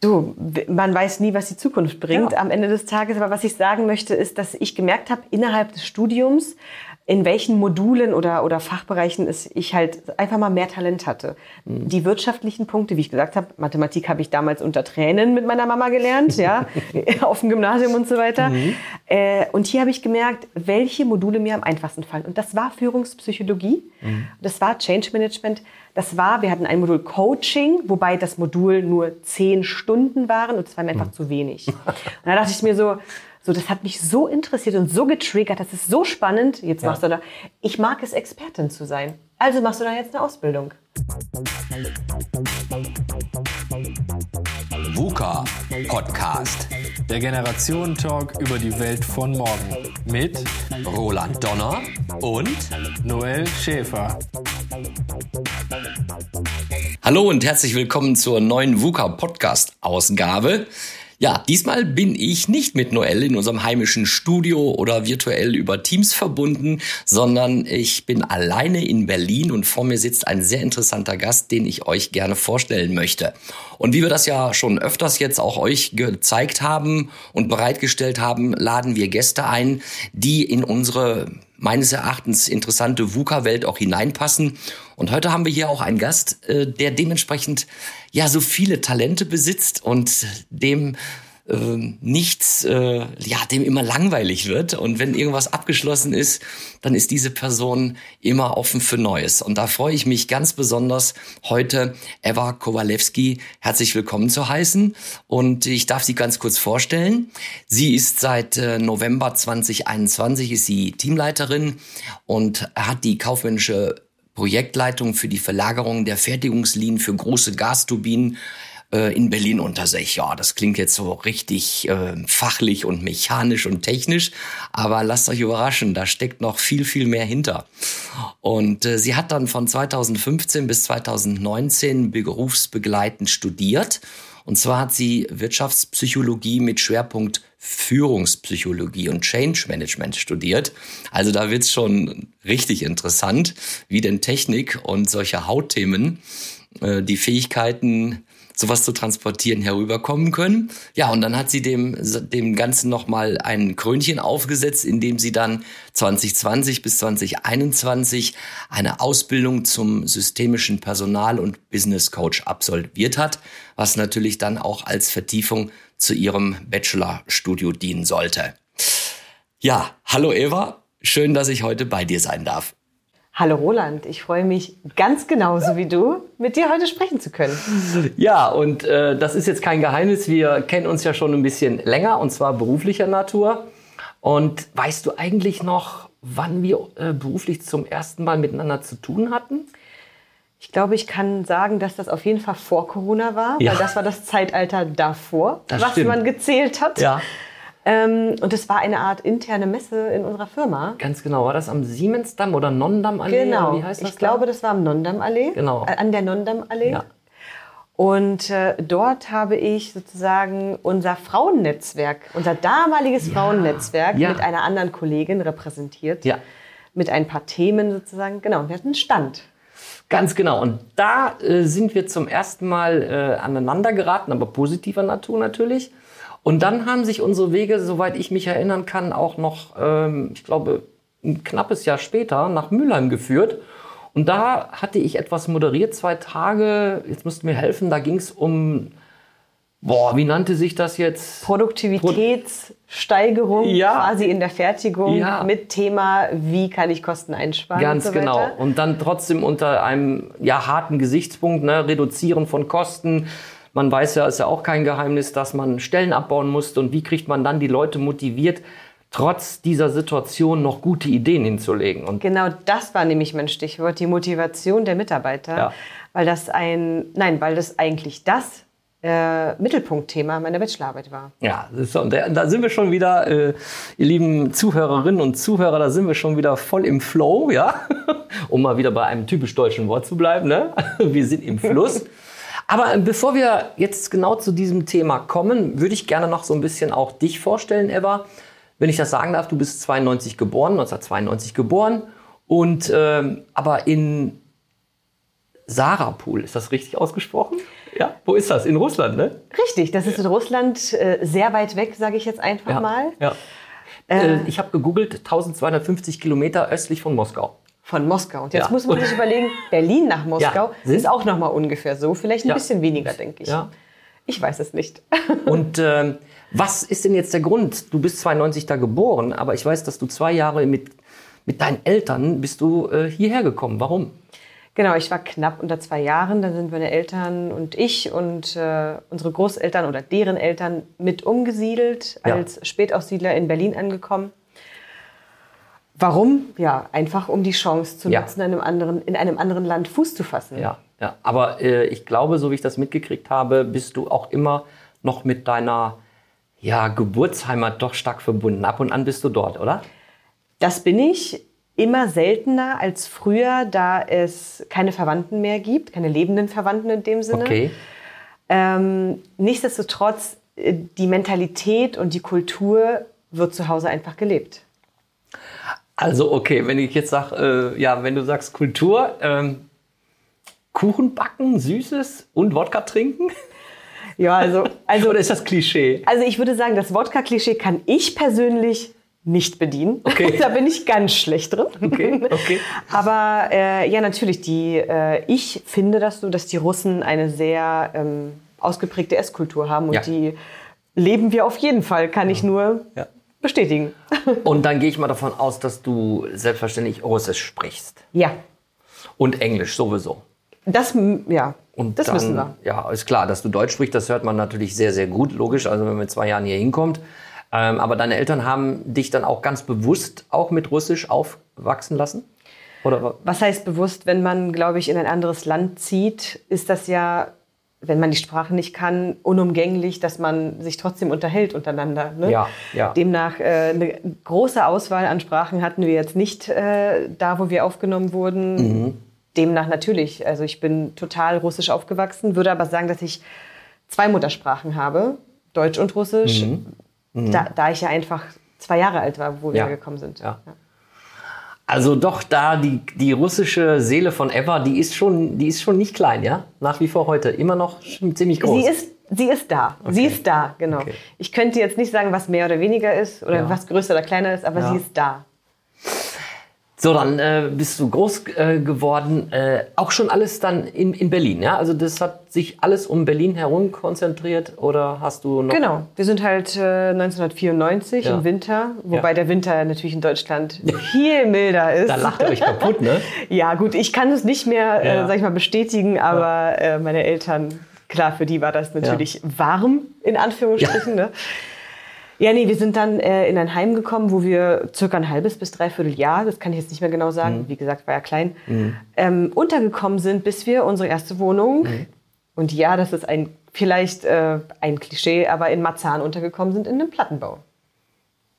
Du, man weiß nie, was die Zukunft bringt ja. am Ende des Tages. Aber was ich sagen möchte, ist, dass ich gemerkt habe, innerhalb des Studiums, in welchen Modulen oder, oder Fachbereichen es ich halt einfach mal mehr Talent hatte. Mhm. Die wirtschaftlichen Punkte, wie ich gesagt habe, Mathematik habe ich damals unter Tränen mit meiner Mama gelernt, ja, auf dem Gymnasium und so weiter. Mhm. Äh, und hier habe ich gemerkt, welche Module mir am einfachsten fallen. Und das war Führungspsychologie, mhm. das war Change Management, das war, wir hatten ein Modul Coaching, wobei das Modul nur zehn Stunden waren und es war mir einfach mhm. zu wenig. Und da dachte ich mir so, so, das hat mich so interessiert und so getriggert. Das ist so spannend. Jetzt ja. machst du da. Ich mag es, Expertin zu sein. Also machst du da jetzt eine Ausbildung. VUCA Podcast. Der Generationen-Talk über die Welt von morgen. Mit Roland Donner und Noel Schäfer. Hallo und herzlich willkommen zur neuen VUCA Podcast Ausgabe. Ja, diesmal bin ich nicht mit Noel in unserem heimischen Studio oder virtuell über Teams verbunden, sondern ich bin alleine in Berlin und vor mir sitzt ein sehr interessanter Gast, den ich euch gerne vorstellen möchte. Und wie wir das ja schon öfters jetzt auch euch gezeigt haben und bereitgestellt haben, laden wir Gäste ein, die in unsere meines Erachtens interessante VUCA-Welt auch hineinpassen. Und heute haben wir hier auch einen Gast, äh, der dementsprechend ja so viele Talente besitzt und dem äh, nichts, äh, ja, dem immer langweilig wird. Und wenn irgendwas abgeschlossen ist, dann ist diese Person immer offen für Neues. Und da freue ich mich ganz besonders, heute Eva Kowalewski herzlich willkommen zu heißen. Und ich darf sie ganz kurz vorstellen. Sie ist seit äh, November 2021 ist sie Teamleiterin und hat die kaufmännische Projektleitung für die Verlagerung der Fertigungslinien für große Gasturbinen äh, in Berlin unter sich. Ja, das klingt jetzt so richtig äh, fachlich und mechanisch und technisch, aber lasst euch überraschen, da steckt noch viel, viel mehr hinter. Und äh, sie hat dann von 2015 bis 2019 berufsbegleitend studiert. Und zwar hat sie Wirtschaftspsychologie mit Schwerpunkt Führungspsychologie und Change Management studiert. Also da wird's schon richtig interessant, wie denn Technik und solche Hautthemen äh, die Fähigkeiten sowas zu transportieren, herüberkommen können. Ja, und dann hat sie dem, dem Ganzen nochmal ein Krönchen aufgesetzt, indem sie dann 2020 bis 2021 eine Ausbildung zum systemischen Personal- und Business Coach absolviert hat, was natürlich dann auch als Vertiefung zu ihrem Bachelorstudio dienen sollte. Ja, hallo Eva, schön, dass ich heute bei dir sein darf. Hallo Roland, ich freue mich ganz genauso wie du, mit dir heute sprechen zu können. Ja, und äh, das ist jetzt kein Geheimnis. Wir kennen uns ja schon ein bisschen länger und zwar beruflicher Natur. Und weißt du eigentlich noch, wann wir äh, beruflich zum ersten Mal miteinander zu tun hatten? Ich glaube, ich kann sagen, dass das auf jeden Fall vor Corona war, ja. weil das war das Zeitalter davor, das was stimmt. man gezählt hat. Ja. Ähm, und es war eine Art interne Messe in unserer Firma. Ganz genau. War das am Siemensdamm oder Nonndamm-Allee? Genau. Wie heißt das ich da? glaube, das war am Nonndamm-Allee. Genau. Äh, an der Nonndamm-Allee. Ja. Und äh, dort habe ich sozusagen unser Frauennetzwerk, unser damaliges ja. Frauennetzwerk ja. mit einer anderen Kollegin repräsentiert. Ja. Mit ein paar Themen sozusagen. Genau, wir hatten einen Stand. Ganz genau. Und da äh, sind wir zum ersten Mal äh, aneinander geraten, aber positiver Natur natürlich. Und dann haben sich unsere Wege, soweit ich mich erinnern kann, auch noch, ähm, ich glaube, ein knappes Jahr später nach Mülheim geführt. Und da hatte ich etwas moderiert, zwei Tage, jetzt müsst ihr mir helfen, da ging es um, boah, wie nannte sich das jetzt? Produktivitätssteigerung ja. quasi in der Fertigung ja. mit Thema, wie kann ich Kosten einsparen? Ganz und so genau. Und dann trotzdem unter einem ja, harten Gesichtspunkt, ne, Reduzieren von Kosten, man weiß ja, ist ja auch kein Geheimnis, dass man Stellen abbauen musste und wie kriegt man dann die Leute motiviert, trotz dieser Situation noch gute Ideen hinzulegen. Und genau das war nämlich mein Stichwort, die Motivation der Mitarbeiter, ja. weil das ein, nein, weil das eigentlich das äh, Mittelpunktthema meiner Bachelorarbeit war. Ja, und da sind wir schon wieder, äh, ihr lieben Zuhörerinnen und Zuhörer, da sind wir schon wieder voll im Flow, ja, um mal wieder bei einem typisch deutschen Wort zu bleiben, ne? Wir sind im Fluss. Aber äh, bevor wir jetzt genau zu diesem Thema kommen, würde ich gerne noch so ein bisschen auch dich vorstellen, Eva. Wenn ich das sagen darf, du bist 92 geboren, 1992 geboren und ähm, aber in Sarapul, ist das richtig ausgesprochen? Ja, wo ist das? In Russland, ne? Richtig, das ist in Russland äh, sehr weit weg, sage ich jetzt einfach ja. mal. Ja. Äh, ich habe gegoogelt, 1250 Kilometer östlich von Moskau. Von Moskau. Und jetzt Ja. muss man sich überlegen, Berlin nach Moskau sind- ist auch noch mal ungefähr so, vielleicht ein Ja. bisschen weniger, denke ich. Ja. Ich weiß es nicht. Und ähm, was ist denn jetzt der Grund? Du bist 92 da geboren, aber ich weiß, dass du zwei Jahre mit, mit deinen Eltern bist du äh, hierher gekommen. Warum? Genau, ich war knapp unter zwei Jahren. Dann sind meine Eltern und ich und äh, unsere Großeltern oder deren Eltern mit umgesiedelt, Ja. als Spätaussiedler in Berlin angekommen. Warum? Ja, einfach um die Chance zu Ja. nutzen, in einem anderen, in einem anderen Land Fuß zu fassen. Ja, ja. Aber äh, ich glaube, so wie ich das mitgekriegt habe, bist du auch immer noch mit deiner ja, Geburtsheimat doch stark verbunden. Ab und an bist du dort, oder? Das bin ich immer seltener als früher, da es keine Verwandten mehr gibt, keine lebenden Verwandten in dem Sinne. Okay. Ähm, nichtsdestotrotz, äh, die Mentalität und die Kultur wird zu Hause einfach gelebt. Also okay, wenn ich jetzt sage, äh, ja, wenn du sagst Kultur, ähm, Kuchen backen, Süßes und Wodka trinken? Ja, also, also, Oder ist das Klischee? also ich würde sagen, das Wodka-Klischee kann ich persönlich nicht bedienen. Okay. da bin ich ganz schlecht drin. Okay, okay. Aber äh, ja, natürlich, die, äh, ich finde das so, dass die Russen eine sehr ähm, ausgeprägte Esskultur haben und Ja. die leben wir auf jeden Fall, kann ich nur Ja. Bestätigen. Und dann gehe ich mal davon aus, dass du selbstverständlich Russisch sprichst. ja, Und Englisch sowieso. das, ja, Und das dann, müssen wir. Ja, ist klar, dass du Deutsch sprichst, das hört man natürlich sehr, sehr gut, logisch, also wenn man mit zwei Jahren hier hinkommt. Ähm, aber deine Eltern haben dich dann auch ganz bewusst auch mit Russisch aufwachsen lassen? Oder wa- Was heißt bewusst, wenn man, glaube ich, in ein anderes Land zieht, ist das ja, wenn man die Sprache nicht kann, unumgänglich, dass man sich trotzdem unterhält untereinander. Ne? Ja, ja. Demnach äh, eine große Auswahl an Sprachen hatten wir jetzt nicht äh, da, wo wir aufgenommen wurden. Mhm. Demnach natürlich. Also ich bin total russisch aufgewachsen, würde aber sagen, dass ich zwei Muttersprachen habe, Deutsch und Russisch, Da, da ich ja einfach zwei Jahre alt war, wo wir Mhm. Ja, gekommen sind. ja. Also doch da die, die russische Seele von Eva, die ist schon, die ist schon nicht klein, ja? Nach wie vor heute. Immer noch ziemlich groß. Sie ist, sie ist da. Sie ist da, genau. Okay. Ich könnte jetzt nicht sagen, was mehr oder weniger ist oder Ja. was größer oder kleiner ist, aber Ja. sie ist da. So, dann äh, bist du groß äh, geworden. Äh, auch schon alles dann in, in Berlin, ja? Also das hat sich alles um Berlin herum konzentriert oder hast du noch... Genau. Wir sind halt äh, 1994 Ja. im Winter, wobei Ja. der Winter natürlich in Deutschland viel milder ist. Da lacht ihr euch kaputt, ne? Ja, gut, ich kann es nicht mehr, Ja. äh, sag ich mal, bestätigen, aber äh, meine Eltern, klar, für die war das natürlich warm, in Anführungsstrichen. Ja. Ne? Ja, nee, wir sind dann äh, in ein Heim gekommen, wo wir circa ein halbes bis dreiviertel Jahr, das kann ich jetzt nicht mehr genau sagen, wie gesagt, war ja klein, ähm, untergekommen sind, bis wir unsere erste Wohnung, und ja, das ist ein vielleicht äh, ein Klischee, aber in Marzahn untergekommen sind, in einem Plattenbau,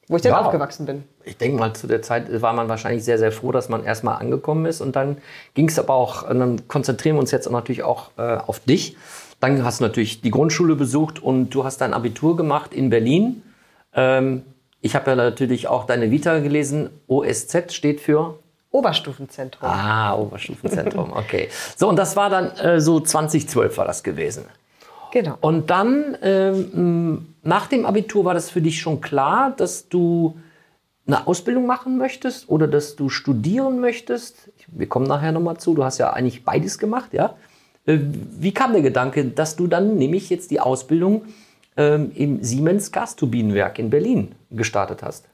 wo ich dann Wow. aufgewachsen bin. Ich denke mal, zu der Zeit war man wahrscheinlich sehr, sehr froh, dass man erstmal angekommen ist. Und dann ging es aber auch, und dann konzentrieren wir uns jetzt natürlich auch äh, auf dich. Dann hast du natürlich die Grundschule besucht und du hast dein Abitur gemacht in Berlin. Ähm, ich habe ja natürlich auch deine Vita gelesen. OSZ steht für Oberstufenzentrum. Ah, Oberstufenzentrum, okay. So, und das war dann äh, so 2012 war das gewesen. Genau. Und dann, ähm, nach dem Abitur, war das für dich schon klar, dass du eine Ausbildung machen möchtest oder dass du studieren möchtest? Wir kommen nachher nochmal zu. Du hast ja eigentlich beides gemacht, ja? Äh, Wie kam der Gedanke, dass du dann nämlich jetzt die Ausbildung ähm, im Siemens Gasturbinenwerk in Berlin gestartet hast?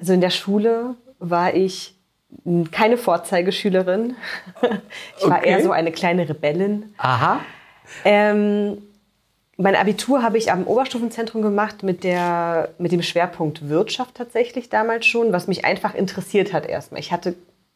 Also in der Schule war ich keine Vorzeigeschülerin. Ich war Okay. eher so eine kleine Rebellin. Aha. Ähm, mein Abitur habe ich am Oberstufenzentrum gemacht mit, der, mit dem Schwerpunkt Wirtschaft tatsächlich damals schon, was mich einfach interessiert hat erstmal. Ich hatte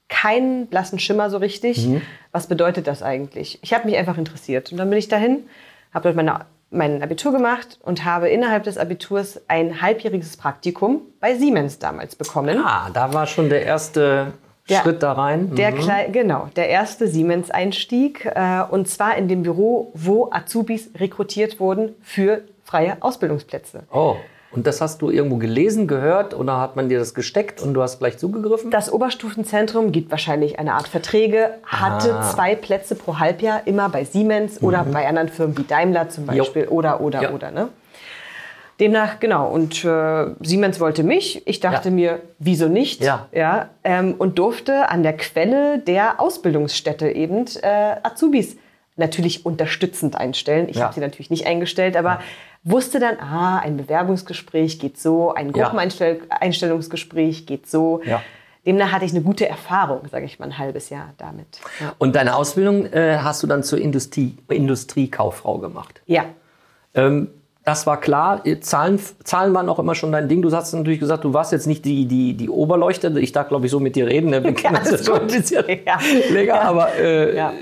keinen blassen Schimmer so richtig. Was bedeutet das eigentlich? Ich habe mich einfach interessiert. Und dann bin ich dahin, habe dort meine, mein Abitur gemacht und habe innerhalb des Abiturs ein halbjähriges Praktikum bei Siemens damals bekommen. Ah, da war schon der erste Der- Schritt da rein. Der Mhm. genau, der erste Siemens-Einstieg. Äh, und zwar in dem Büro, wo Azubis rekrutiert wurden für freie Ausbildungsplätze. Oh, Und das hast du irgendwo gelesen, gehört oder hat man dir das gesteckt und du hast gleich zugegriffen? Das Oberstufenzentrum gibt wahrscheinlich eine Art Verträge, hatte ah. zwei Plätze pro Halbjahr, immer bei Siemens mhm. oder bei anderen Firmen wie Daimler zum Beispiel jo. oder, oder, ja. oder. Ne? Demnach, genau. Und äh, Siemens wollte mich. Ich dachte ja. mir, wieso nicht? Ja. ja ähm, und durfte an der Quelle der Ausbildungsstätte eben äh, Azubis natürlich unterstützend einstellen. Ich ja. habe sie natürlich nicht eingestellt, aber wusste dann, ah, ein Bewerbungsgespräch geht so, ein Gruppeneinstellungsgespräch geht so. Ja. Demnach hatte ich eine gute Erfahrung, sage ich mal, ein halbes Jahr damit. Ja. Und deine Ausbildung äh, hast du dann zur Industrie, Industriekauffrau gemacht? Ja. Ähm, das war klar. Zahlen, Zahlen waren auch immer schon dein Ding. Du hast natürlich gesagt, du warst jetzt nicht die, die, die Oberleuchte. Ich darf, glaube ich, so mit dir reden. Ne? Wir kennen ja, das schon ein bisschen ja. länger. Aber äh, ja.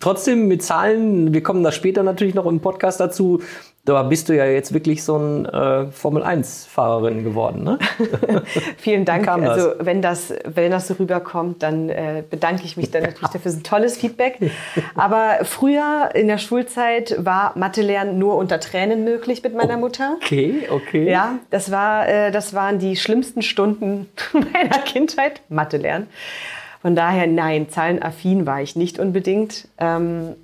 trotzdem mit Zahlen, wir kommen da später natürlich noch im Podcast dazu da bist du ja jetzt wirklich so ein äh, Formel-1-Fahrerin geworden, ne? Vielen Dank. Also wenn das, wenn das so rüberkommt, dann äh, bedanke ich mich dann natürlich dafür. Das ist ein tolles Feedback. Aber früher in der Schulzeit war Mathe-Lernen nur unter Tränen möglich mit meiner Mutter. Okay, okay. Ja, das, war, äh, das waren die schlimmsten Stunden meiner Kindheit, Mathe-Lernen. Von daher, nein, zahlenaffin war ich nicht unbedingt. Ähm,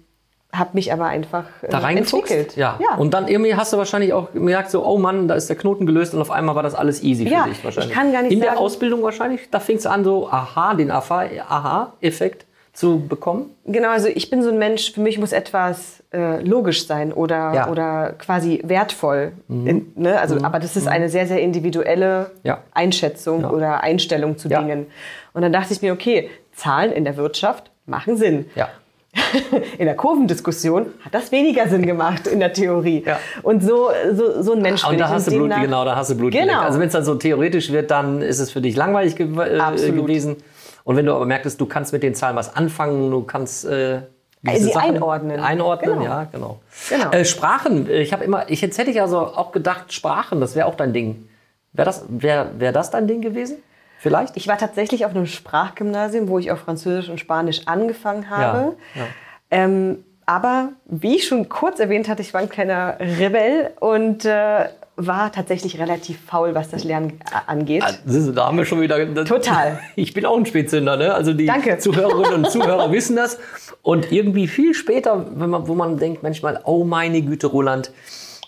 habe mich aber einfach äh, da entwickelt. Ja. ja. Und dann irgendwie hast du wahrscheinlich auch gemerkt, so, oh Mann, da ist der Knoten gelöst und auf einmal war das alles easy ja, für dich wahrscheinlich. Ich kann gar nicht In sagen, der Ausbildung wahrscheinlich, da fing es an, so aha, den Aha-Effekt zu bekommen? Genau, also ich bin so ein Mensch, für mich muss etwas äh, logisch sein oder, ja. oder quasi wertvoll. Mhm. In, ne? also, mhm. Aber das ist mhm. eine sehr, sehr individuelle ja. Einschätzung ja. oder Einstellung zu Dingen. Und dann dachte ich mir, okay, Zahlen in der Wirtschaft machen Sinn. Ja. in der Kurvendiskussion hat das weniger Sinn gemacht in der Theorie. Ja. Und so, so, so ein Mensch ah, Und da hast du Blut, genau, da hast du Blut genau. Also wenn es dann so theoretisch wird, dann ist es für dich langweilig ge äh, gewesen. Und wenn du aber merkst, du kannst mit den Zahlen was anfangen, du kannst äh, Sie Sachen einordnen. Einordnen, genau. ja, genau. genau. Äh, Sprachen, ich habe immer, ich, jetzt hätte ich also auch gedacht, Sprachen, das wäre auch dein Ding. Wäre das, wär, wär das dein Ding gewesen? Vielleicht? Ich war tatsächlich auf einem Sprachgymnasium, wo ich auf Französisch und Spanisch angefangen habe. Ja, ja. Ähm, aber wie ich schon kurz erwähnt hatte, ich war ein kleiner Rebell und äh, war tatsächlich relativ faul, was das Lernen angeht. Also, da haben wir schon wieder. Total. Ich bin auch ein Spätzünder, ne? Also die Danke. Zuhörerinnen und Zuhörer wissen das. Und irgendwie viel später, wenn man, wo man denkt manchmal, oh meine Güte, Roland,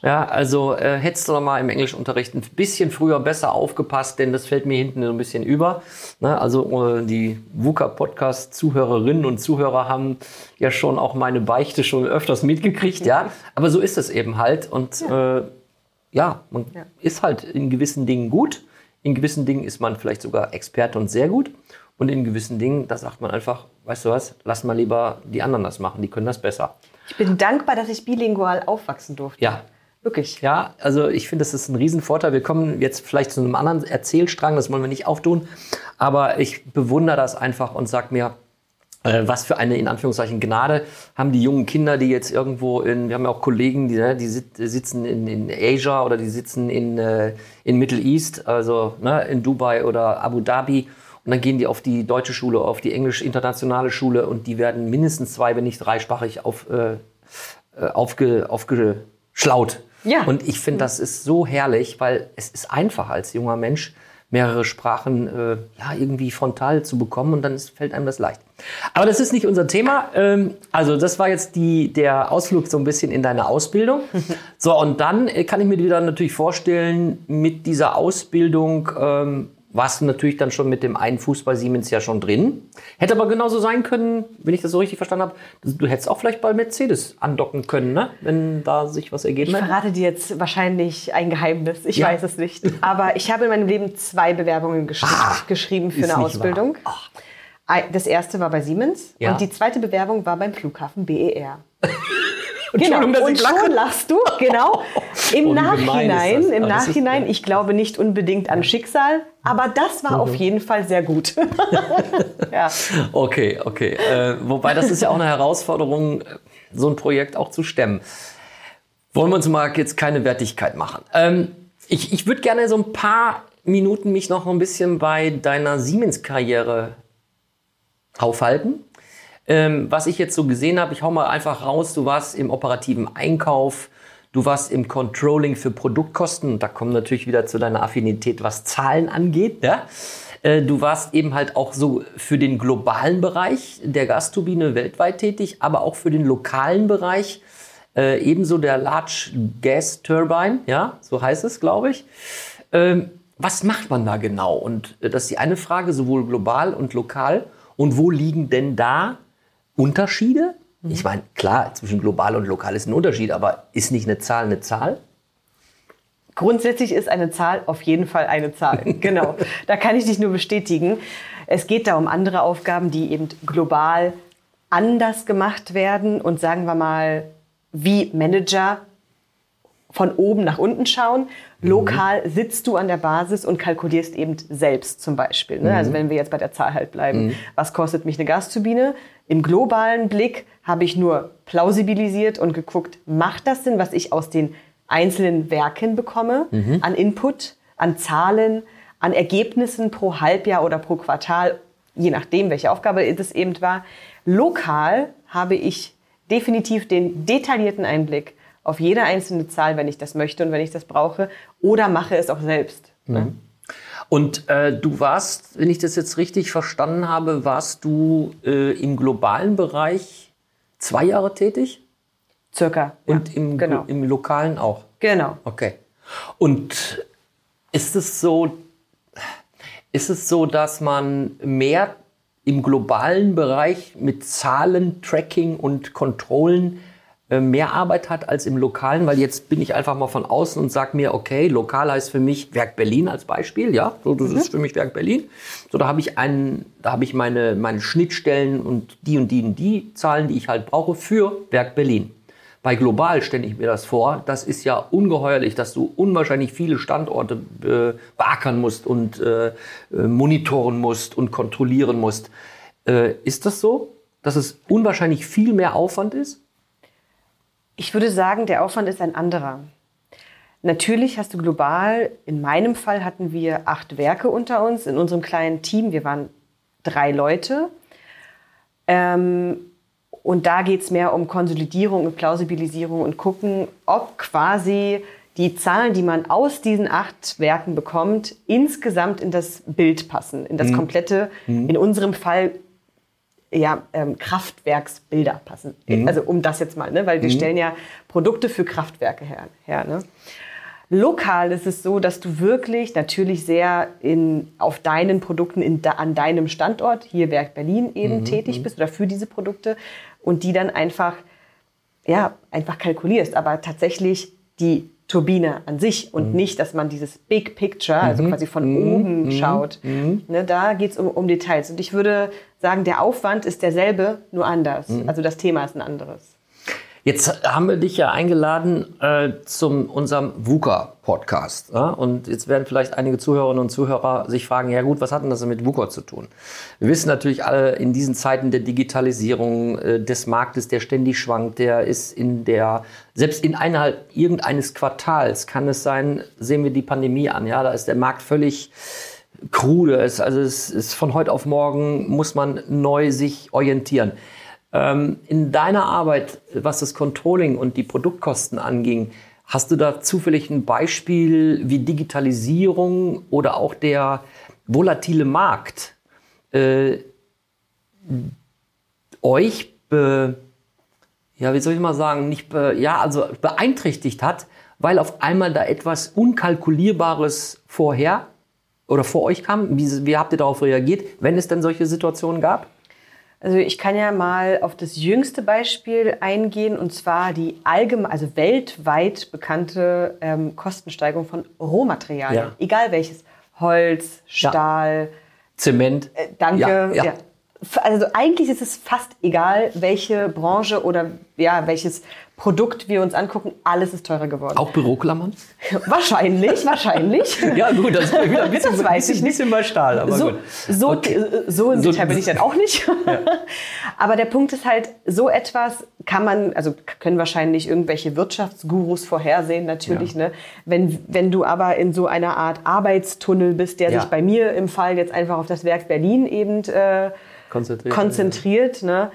ja, also äh, hättest du doch mal im Englischunterricht ein bisschen früher besser aufgepasst, denn das fällt mir hinten so ein bisschen über. Ne? Also äh, die VUCA-Podcast-Zuhörerinnen und Zuhörer haben ja schon auch meine Beichte schon öfters mitgekriegt, ja. Aber so ist es eben halt. Und ja, äh, ja man ja. ist halt in gewissen Dingen gut. In gewissen Dingen ist man vielleicht sogar Experte und sehr gut. Und in gewissen Dingen, da sagt man einfach, weißt du was, lass mal lieber die anderen das machen, die können das besser. Ich bin dankbar, dass ich bilingual aufwachsen durfte. Ja, Wirklich? Ja, also ich finde, das ist ein Riesenvorteil. Wir kommen jetzt vielleicht zu einem anderen Erzählstrang, das wollen wir nicht auftun. Aber ich bewundere das einfach und sage mir, äh, was für eine in Anführungszeichen Gnade haben die jungen Kinder, die jetzt irgendwo in, wir haben ja auch Kollegen, die, ne, die sitzen in, in Asia oder die sitzen in, äh, in Middle East, also ne, in Dubai oder Abu Dhabi. Und dann gehen die auf die deutsche Schule, auf die englisch-internationale Schule und die werden mindestens zwei, wenn nicht dreisprachig auf, äh, äh aufge, aufgeschlaut. Ja. Und ich finde, das ist so herrlich, weil es ist einfach als junger Mensch, mehrere Sprachen äh, ja, irgendwie frontal zu bekommen und dann ist, fällt einem das leicht. Aber das ist nicht unser Thema. Ähm, also das war jetzt die, der Ausflug so ein bisschen in deine Ausbildung. so, und dann äh, kann ich mir wieder natürlich vorstellen, mit dieser Ausbildung ähm, warst du natürlich dann schon mit dem einen Fuß bei Siemens ja schon drin. Hätte aber genauso sein können, wenn ich das so richtig verstanden habe, du hättest auch vielleicht bei Mercedes andocken können, ne? wenn da sich was ergeben hätte. Ich verrate dir jetzt wahrscheinlich ein Geheimnis, ich ja. weiß es nicht. Aber ich habe in meinem Leben zwei Bewerbungen geschri ah, geschrieben für eine Ausbildung. Das erste war bei Siemens ja. und die zweite Bewerbung war beim Flughafen BER. Genau. Und schon lachst du, genau. Im Nachhinein, im Nachhinein, ich glaube nicht unbedingt an Schicksal, aber das war mhm. auf jeden Fall sehr gut. ja. Okay, okay. Äh, wobei das ist ja auch eine Herausforderung, so ein Projekt auch zu stemmen. Wollen wir uns mal jetzt keine Wertigkeit machen. Ähm, ich ich würde gerne so ein paar Minuten mich noch ein bisschen bei deiner Siemens-Karriere aufhalten. Ähm, was ich jetzt so gesehen habe, ich hau mal einfach raus, du warst im operativen Einkauf, Du warst im Controlling für Produktkosten. Da kommen natürlich wieder zu deiner Affinität, was Zahlen angeht. Ja? Äh, du warst eben halt auch so für den globalen Bereich der Gasturbine weltweit tätig, aber auch für den lokalen Bereich. Äh, ebenso der Large Gas Turbine, ja, so heißt es, glaube ich. Ähm, was macht man da genau? Und äh, das ist die eine Frage, sowohl global und lokal. Und wo liegen denn da Unterschiede? Mhm. Ich meine, klar, zwischen global und lokal ist ein Unterschied, aber ist nicht eine Zahl eine Zahl? Grundsätzlich ist eine Zahl auf jeden Fall eine Zahl. Genau. da kann ich dich nur bestätigen. Es geht da um andere Aufgaben, die eben global anders gemacht werden und sagen wir mal, wie Manager von oben nach unten schauen. Lokal mhm. sitzt du an der Basis und kalkulierst eben selbst zum Beispiel. Ne? Also mhm. Also wenn wir jetzt bei der Zahl halt bleiben, mhm. was kostet mich eine Gasturbine? Im globalen Blick habe ich nur plausibilisiert und geguckt, macht das Sinn, was ich aus den einzelnen Werken bekomme, mhm. an Input, an Zahlen, an Ergebnissen pro Halbjahr oder pro Quartal, je nachdem, welche Aufgabe es eben war. Lokal habe ich definitiv den detaillierten Einblick auf jede einzelne Zahl, wenn ich das möchte und wenn ich das brauche, oder mache es auch selbst. Ne? Mhm. Und äh, du warst, wenn ich das jetzt richtig verstanden habe, warst du äh, im globalen Bereich zwei Jahre tätig? Circa. Und ja, im, genau. im lokalen auch? Genau. Okay. Und ist es so, ist es so, dass man mehr im globalen Bereich mit Zahlen, Tracking und Kontrollen mehr Arbeit hat als im Lokalen, weil jetzt bin ich einfach mal von außen und sage mir, okay, lokal heißt für mich Werk Berlin als Beispiel, ja, so das mhm. ist für mich Werk Berlin. So da habe ich einen, da habe ich meine meine Schnittstellen und die und die und die Zahlen, die ich halt brauche für Werk Berlin. Bei global stelle ich mir das vor, das ist ja ungeheuerlich, dass du unwahrscheinlich viele Standorte äh, beackern musst und äh, äh, monitoren musst und kontrollieren musst. Äh, ist das so, dass es unwahrscheinlich viel mehr Aufwand ist? Ich würde sagen, der Aufwand ist ein anderer. Natürlich hast du global, in meinem Fall hatten wir acht Werke unter uns in unserem kleinen Team. Wir waren drei Leute. Ähm, und da geht es mehr um Konsolidierung und Plausibilisierung und gucken, ob quasi die Zahlen, die man aus diesen acht Werken bekommt, insgesamt in das Bild passen, in das mhm. komplette, mhm. in unserem Fall ja, ähm, Kraftwerksbilder passen. Mhm. Also um das jetzt mal, ne? weil wir mhm. stellen ja Produkte für Kraftwerke her. her ne? Lokal ist es so, dass du wirklich natürlich sehr in, auf deinen Produkten in, an deinem Standort, hier Werk Berlin eben mhm. tätig mhm. bist oder für diese Produkte und die dann einfach, ja, einfach kalkulierst. Aber tatsächlich die Turbine an sich und mhm. nicht, dass man dieses Big Picture, also mhm. quasi von mhm. oben mhm. schaut. Mhm. Ne, da geht es um, um, Details. Und ich würde sagen, der Aufwand ist derselbe, nur anders. Mhm. Also das Thema ist ein anderes. Jetzt haben wir dich ja eingeladen äh, zum unserem VUCA-Podcast. Ja? Und jetzt werden vielleicht einige Zuhörerinnen und Zuhörer sich fragen, ja gut, was hat denn das mit VUCA zu tun? Wir wissen natürlich alle, in diesen Zeiten der Digitalisierung äh, des Marktes, der ständig schwankt, der ist in der, selbst in innerhalb irgendeines Quartals kann es sein, sehen wir die Pandemie an, ja, da ist der Markt völlig krude. Es, also es ist von heute auf morgen muss man neu sich orientieren. Ähm, in deiner Arbeit, was das Controlling und die Produktkosten anging, hast du da zufällig ein Beispiel, wie Digitalisierung oder auch der volatile Markt äh, euch be, ja, wie soll ich mal sagen, nicht be, ja, also beeinträchtigt hat, weil auf einmal da etwas Unkalkulierbares vorher oder vor euch kam? Wie, wie habt ihr darauf reagiert, wenn es denn solche Situationen gab? Also ich kann ja mal auf das jüngste Beispiel eingehen und zwar die allgemein, also weltweit bekannte ähm, Kostensteigerung von Rohmaterialien, ja. egal welches, Holz, Stahl, ja. Zement. Äh, danke. Ja, ja. Also eigentlich ist es fast egal, welche Branche oder ja welches Produkt wir uns angucken, alles ist teurer geworden. Auch Büroklammern? wahrscheinlich, wahrscheinlich. ja, gut, das, ist wieder ein bisschen, das weiß ich nicht. bisschen bei Stahl, aber so, gut. So, okay. so so, Detail bin ich dann auch nicht. Ja. aber der Punkt ist halt, so etwas kann man, also können wahrscheinlich irgendwelche Wirtschaftsgurus vorhersehen, natürlich. Ja. Ne? Wenn, wenn du aber in so einer Art Arbeitstunnel bist, der ja. sich bei mir im Fall jetzt einfach auf das Werk Berlin eben äh, konzentriert, konzentriert ne?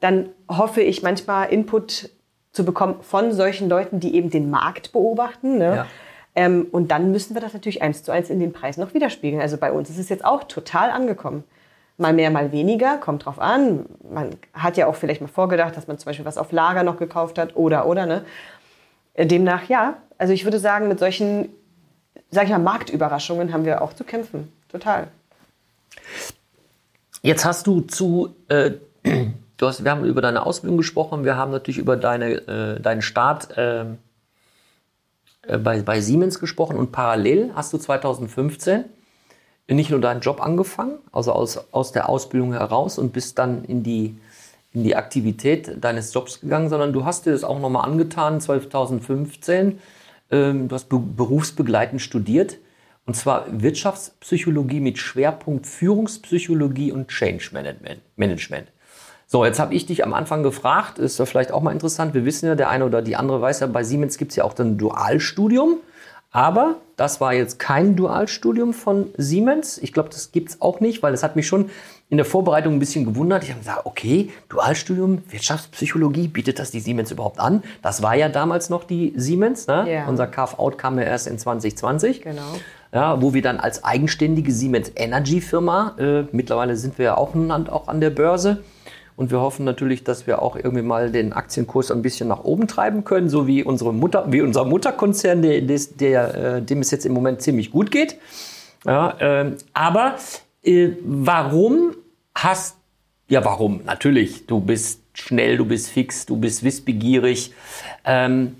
dann hoffe ich manchmal Input zu bekommen von solchen Leuten, die eben den Markt beobachten. Ne? Ja. Ähm, und dann müssen wir das natürlich eins zu eins in den Preis noch widerspiegeln. Also bei uns ist es jetzt auch total angekommen. Mal mehr, mal weniger, kommt drauf an. Man hat ja auch vielleicht mal vorgedacht, dass man zum Beispiel was auf Lager noch gekauft hat oder, oder, ne? Demnach, ja. Also ich würde sagen, mit solchen, sag ich mal, Marktüberraschungen haben wir auch zu kämpfen. Total. Jetzt hast du zu, äh, du hast, wir haben über deine Ausbildung gesprochen, wir haben natürlich über deine, äh, deinen Start äh, äh bei, bei Siemens gesprochen und parallel hast du 2015 nicht nur deinen Job angefangen, also aus, aus der Ausbildung heraus und bist dann in die, in die Aktivität deines Jobs gegangen, sondern du hast dir das auch nochmal angetan, 2015. Ähm, du hast be berufsbegleitend studiert und zwar Wirtschaftspsychologie mit Schwerpunkt Führungspsychologie und Change Management. So, jetzt habe ich dich am Anfang gefragt, ist ja vielleicht auch mal interessant, wir wissen ja, der eine oder die andere weiß ja, bei Siemens gibt es ja auch ein Dualstudium. Aber das war jetzt kein Dualstudium von Siemens. Ich glaube, das gibt es auch nicht, weil es hat mich schon in der Vorbereitung ein bisschen gewundert. Ich habe gesagt, okay, Dualstudium, Wirtschaftspsychologie, bietet das die Siemens überhaupt an? Das war ja damals noch die Siemens. Ne? Yeah. Unser Carve-out kam ja erst in 2020. Genau. Ja, wo wir dann als eigenständige Siemens Energy Firma, äh, mittlerweile sind wir ja auch, auch an der Börse, und wir hoffen natürlich, dass wir auch irgendwie mal den Aktienkurs ein bisschen nach oben treiben können, so wie unsere Mutter, wie unser Mutterkonzern, der, der, äh, dem es jetzt im Moment ziemlich gut geht. Ja, äh, aber äh, warum hast, ja warum? Natürlich, du bist schnell, du bist fix, du bist wissbegierig. Ähm,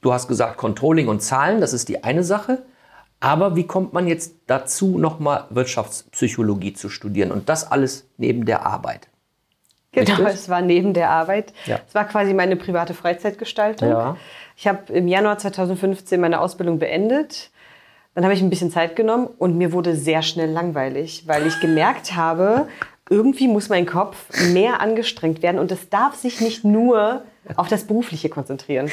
du hast gesagt Controlling und Zahlen, das ist die eine Sache. Aber wie kommt man jetzt dazu, nochmal Wirtschaftspsychologie zu studieren und das alles neben der Arbeit? Genau, Richtig? es war neben der Arbeit. Ja. Es war quasi meine private Freizeitgestaltung. Ja. Ich habe im Januar 2015 meine Ausbildung beendet. Dann habe ich ein bisschen Zeit genommen und mir wurde sehr schnell langweilig, weil ich gemerkt habe, irgendwie muss mein Kopf mehr angestrengt werden und es darf sich nicht nur auf das Berufliche konzentrieren.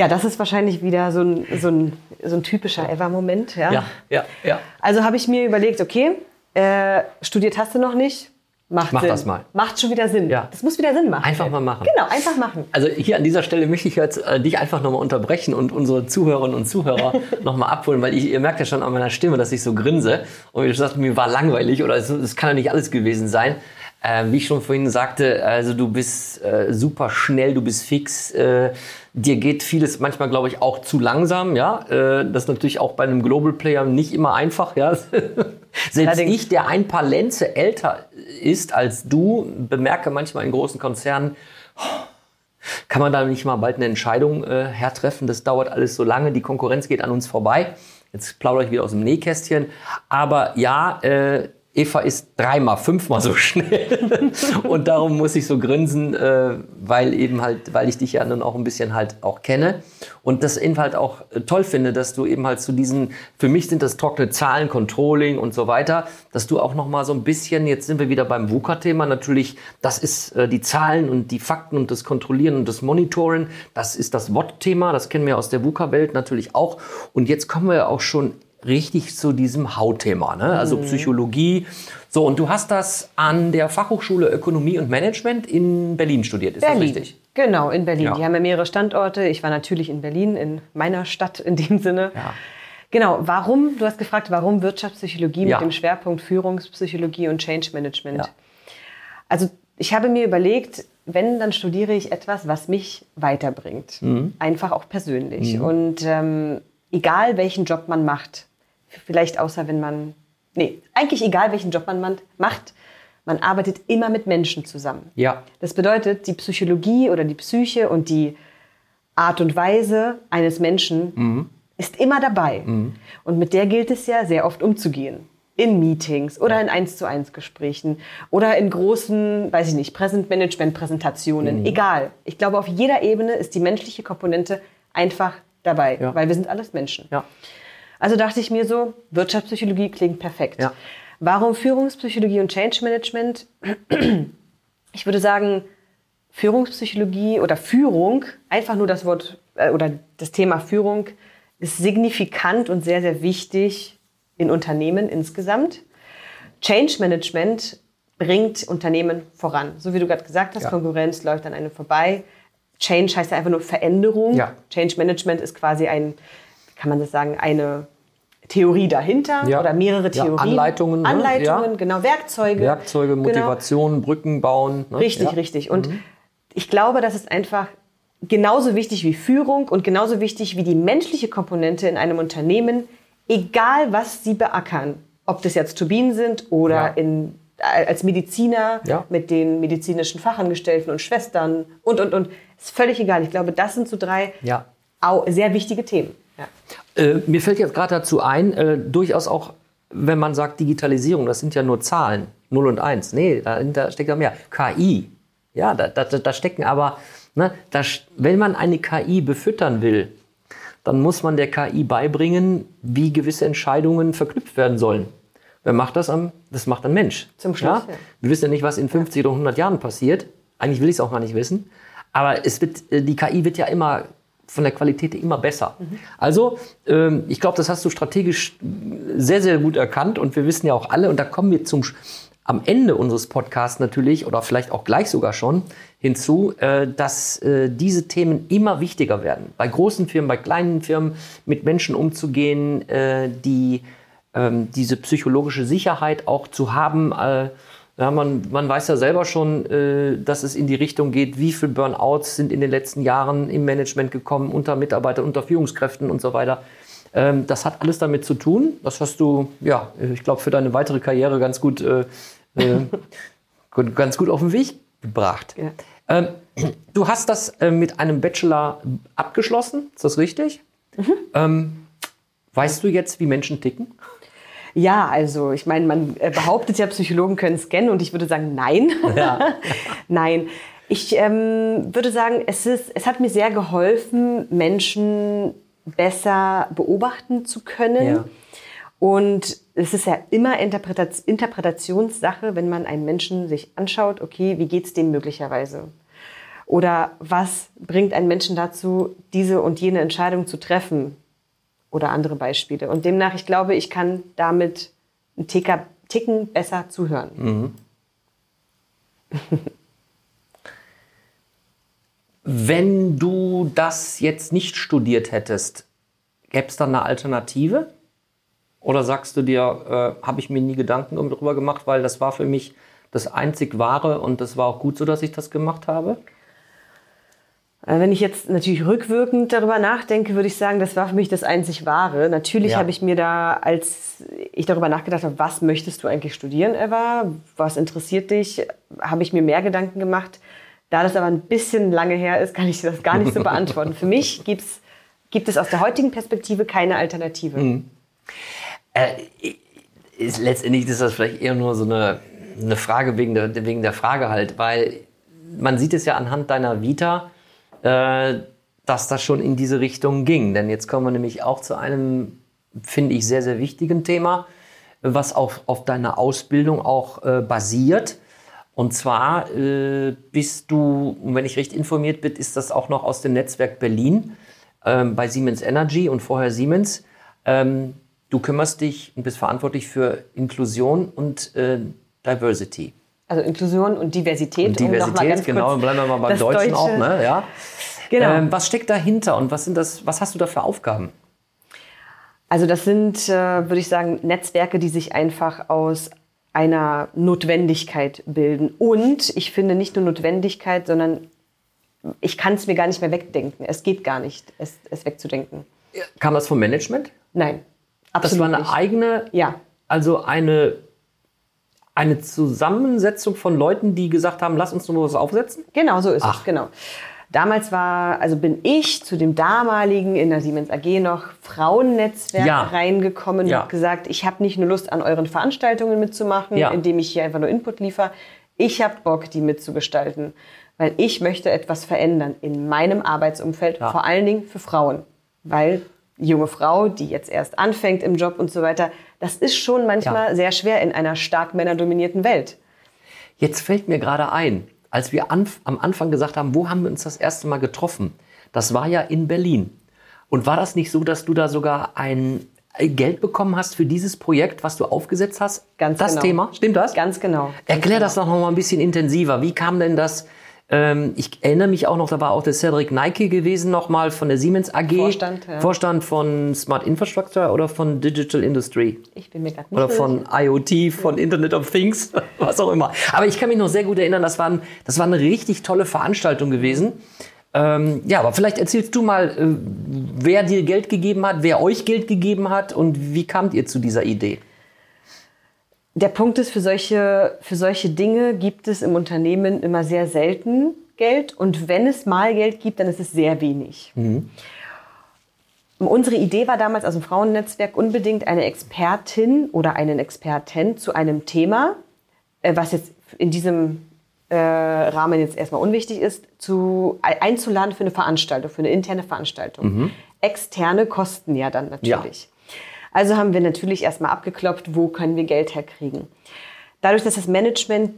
Ja, das ist wahrscheinlich wieder so ein, so ein, so ein typischer Ever-Moment. Ja? ja, ja, ja. Also habe ich mir überlegt, okay, äh, studiert hast du noch nicht, Macht Mach Sinn. das mal. Macht schon wieder Sinn. Ja. Das muss wieder Sinn machen. Einfach mal machen. Genau, einfach machen. Also hier an dieser Stelle möchte ich jetzt äh, dich einfach nochmal unterbrechen und unsere Zuhörerinnen und Zuhörer nochmal abholen, weil ich, ihr merkt ja schon an meiner Stimme, dass ich so grinse. Und ich sagte, mir war langweilig oder es, es kann ja nicht alles gewesen sein. Äh, wie ich schon vorhin sagte, also du bist äh, super schnell, du bist fix. Äh, dir geht vieles manchmal, glaube ich, auch zu langsam. Ja, äh, das ist natürlich auch bei einem Global Player nicht immer einfach. Ja, selbst Allerdings. ich, der ein paar Lenze älter ist als du, bemerke manchmal in großen Konzernen, kann man da nicht mal bald eine Entscheidung äh, hertreffen? Das dauert alles so lange, die Konkurrenz geht an uns vorbei. Jetzt plaudere ich wieder aus dem Nähkästchen. Aber ja, äh, Eva ist dreimal, fünfmal so schnell. und darum muss ich so grinsen, äh, weil eben halt, weil ich dich ja nun auch ein bisschen halt auch kenne. Und das eben halt auch äh, toll finde, dass du eben halt zu diesen, für mich sind das trockene Zahlen, Controlling und so weiter, dass du auch nochmal so ein bisschen, jetzt sind wir wieder beim VUCA-Thema, natürlich, das ist äh, die Zahlen und die Fakten und das Kontrollieren und das Monitoren, das ist das WOT-Thema, das kennen wir aus der VUCA-Welt natürlich auch. Und jetzt kommen wir auch schon richtig zu diesem Hautthema, ne? also mhm. Psychologie. So, und du hast das an der Fachhochschule Ökonomie und Management in Berlin studiert, ist Berlin. das richtig? Genau, in Berlin. Ja. Die haben ja mehrere Standorte. Ich war natürlich in Berlin, in meiner Stadt in dem Sinne. Ja. Genau, warum, du hast gefragt, warum Wirtschaftspsychologie ja. mit dem Schwerpunkt Führungspsychologie und Change Management? Ja. Also ich habe mir überlegt, wenn, dann studiere ich etwas, was mich weiterbringt. Mhm. Einfach auch persönlich. Mhm. Und ähm, egal welchen Job man macht, Vielleicht außer wenn man, nee, eigentlich egal welchen Job man macht, man arbeitet immer mit Menschen zusammen. Ja. Das bedeutet, die Psychologie oder die Psyche und die Art und Weise eines Menschen mhm. ist immer dabei. Mhm. Und mit der gilt es ja sehr oft umzugehen. In Meetings oder ja. in 1 zu 1 Gesprächen oder in großen, weiß ich nicht, Präsentmanagement-Präsentationen. Mhm. Egal. Ich glaube, auf jeder Ebene ist die menschliche Komponente einfach dabei, ja. weil wir sind alles Menschen. Ja. Also dachte ich mir so, Wirtschaftspsychologie klingt perfekt. Ja. Warum Führungspsychologie und Change Management? Ich würde sagen, Führungspsychologie oder Führung, einfach nur das Wort äh, oder das Thema Führung ist signifikant und sehr, sehr wichtig in Unternehmen insgesamt. Change Management bringt Unternehmen voran. So wie du gerade gesagt hast, ja. Konkurrenz läuft an einem vorbei. Change heißt ja einfach nur Veränderung. Ja. Change Management ist quasi ein, kann man das sagen, eine Theorie dahinter Ja. oder mehrere Ja, Theorien. Anleitungen, ne? Anleitungen, Ja. genau, Werkzeuge. Werkzeuge, Genau. Motivation, Brücken bauen. Ne? Richtig, ja. richtig. Und ich glaube, das ist einfach genauso wichtig wie Führung und genauso wichtig wie die menschliche Komponente in einem Unternehmen, egal was sie beackern. Ob das jetzt Turbinen sind oder Ja. in, äh, als Mediziner Ja. mit den medizinischen Fachangestellten und Schwestern und, und, und. Ist völlig egal. Ich glaube, das sind so drei Ja. sehr wichtige Themen. Ja. Äh, mir fällt jetzt gerade dazu ein, äh, durchaus auch, wenn man sagt Digitalisierung, das sind ja nur Zahlen, 0 und 1. Nee, dahinter steckt ja mehr. KI. Ja, da, da, da stecken aber, ne, da, wenn man eine KI befüttern will, dann muss man der KI beibringen, wie gewisse Entscheidungen verknüpft werden sollen. Wer macht das am? Das macht ein Mensch. Zum Schluss, ja. Wir wissen ja nicht, was in 50 oder 100 Jahren passiert. Eigentlich will ich es auch gar nicht wissen. Aber es wird, äh, die KI wird ja immer von der Qualität immer besser. Also, ähm, ich glaube, das hast du strategisch sehr, sehr gut erkannt. Und wir wissen ja auch alle, und da kommen wir zum, am Ende unseres Podcasts natürlich, oder vielleicht auch gleich sogar schon, hinzu, äh, dass äh, diese Themen immer wichtiger werden. Bei großen Firmen, bei kleinen Firmen, mit Menschen umzugehen, äh, die ähm, diese psychologische Sicherheit auch zu haben. Ja, man, man weiß ja selber schon, äh, dass es in die Richtung geht, wie viele Burnouts sind in den letzten Jahren im Management gekommen, unter Mitarbeitern, unter Führungskräften und so weiter. Ähm, das hat alles damit zu tun. Das hast du, ja, ich glaube, für deine weitere Karriere ganz gut, äh, äh, ganz gut auf den Weg gebracht. Ja. Ähm, du hast das äh, mit einem Bachelor abgeschlossen, ist das richtig? Ähm, weißt du jetzt, wie Menschen ticken? Ja, also ich meine, man äh, behauptet ja, Psychologen können scannen und ich würde sagen, nein. Ja. nein. Ich ähm, würde sagen, es, ist, es hat mir sehr geholfen, Menschen besser beobachten zu können. Ja. Und es ist ja immer Interpretat Interpretationssache, wenn man einen Menschen sich anschaut, okay, wie geht's dem möglicherweise? Oder was bringt einen Menschen dazu, diese und jene Entscheidung zu treffen? Oder andere Beispiele. Und demnach, ich glaube, ich kann damit einen Ticker, Ticken besser zuhören. Wenn du das jetzt nicht studiert hättest, gäbe es dann eine Alternative? Oder sagst du dir, äh, habe ich mir nie Gedanken darüber gemacht, weil das war für mich das einzig Wahre und das war auch gut so, dass ich das gemacht habe? Äh, Wenn ich jetzt natürlich rückwirkend darüber nachdenke, würde ich sagen, das war für mich das einzig Wahre. Natürlich Ja. habe ich mir da, als ich darüber nachgedacht habe, was möchtest du eigentlich studieren, Eva? Was interessiert dich? Habe ich mir mehr Gedanken gemacht. Da das aber ein bisschen lange her ist, kann ich das gar nicht so beantworten. Für mich gibt's, gibt es aus der heutigen Perspektive keine Alternative. Äh, ist, letztendlich ist das vielleicht eher nur so eine, eine Frage wegen der, wegen der Frage halt, weil man sieht es ja anhand deiner Vita, äh, dass das schon in diese Richtung ging. Denn jetzt kommen wir nämlich auch zu einem, finde ich, sehr, sehr wichtigen Thema, was auf, auf deiner Ausbildung auch äh, basiert. Und zwar äh, bist du, wenn ich richtig informiert bin, ist das auch noch aus dem Netzwerk Berlin ähm, bei Siemens Energy und vorher Siemens. Ähm, du kümmerst dich und bist verantwortlich für Inklusion und äh, Diversity. Also Inklusion und Diversität. Und um Diversität, ganz genau, bleiben wir mal beim das Deutschen Deutsche- auch, ne? Ja. Genau. Ähm, was steckt dahinter und was sind das, was hast du da für Aufgaben? Also das sind, äh, würde ich sagen, Netzwerke, die sich einfach aus einer Notwendigkeit bilden. Und ich finde nicht nur Notwendigkeit, sondern ich kann es mir gar nicht mehr wegdenken. Es geht gar nicht, es, es wegzudenken. Kam das vom Management? Nein, Das absolut war eine nicht. eigene, Ja, also eine, eine Zusammensetzung von Leuten, die gesagt haben, lass uns nur was aufsetzen? Genau, so ist Ach. es, genau. Damals war, also bin ich zu dem damaligen in der Siemens AG noch Frauennetzwerk Ja. reingekommen Ja. und gesagt, ich habe nicht nur Lust an euren Veranstaltungen mitzumachen, Ja. indem ich hier einfach nur Input liefere. Ich habe Bock, die mitzugestalten, weil ich möchte etwas verändern in meinem Arbeitsumfeld, vor allen Dingen für Frauen, weil junge Frau, die jetzt erst anfängt im Job und so weiter, das ist schon manchmal Ja. sehr schwer in einer stark männerdominierten Welt. Jetzt fällt mir gerade ein, als wir anf am Anfang gesagt haben, wo haben wir uns das erste Mal getroffen? Das war ja in Berlin. Und war das nicht so, dass du da sogar ein äh, Geld bekommen hast für dieses Projekt, was du aufgesetzt hast? Ganz das genau. Thema, stimmt das? Ganz genau. Erklär das doch noch mal ein bisschen intensiver. Wie kam denn das? Ähm, ich erinnere mich auch noch, da war auch der Cedric Nike gewesen, nochmal von der Siemens AG. Vorstand, ja. Vorstand von Smart Infrastructure oder von Digital Industry. Ich bin mir gerade nicht Oder von IoT, von Internet of Things, was auch immer. Aber ich kann mich noch sehr gut erinnern, das war, ein, das war eine richtig tolle Veranstaltung gewesen. Ähm, ja, aber vielleicht erzählst du mal, äh, wer dir Geld gegeben hat, wer euch Geld gegeben hat und wie kamt ihr zu dieser Idee? Der Punkt ist, für solche, für solche Dinge gibt es im Unternehmen immer sehr selten Geld. Und wenn es mal Geld gibt, dann ist es sehr wenig. Unsere Idee war damals aus dem Frauennetzwerk unbedingt eine Expertin oder einen Experten zu einem Thema, äh, was jetzt in diesem äh, Rahmen jetzt erstmal unwichtig ist, zu, einzuladen für eine Veranstaltung, für eine interne Veranstaltung. Externe kosten ja dann natürlich. Also haben wir natürlich erstmal abgeklopft, wo können wir Geld herkriegen. Dadurch, dass das Management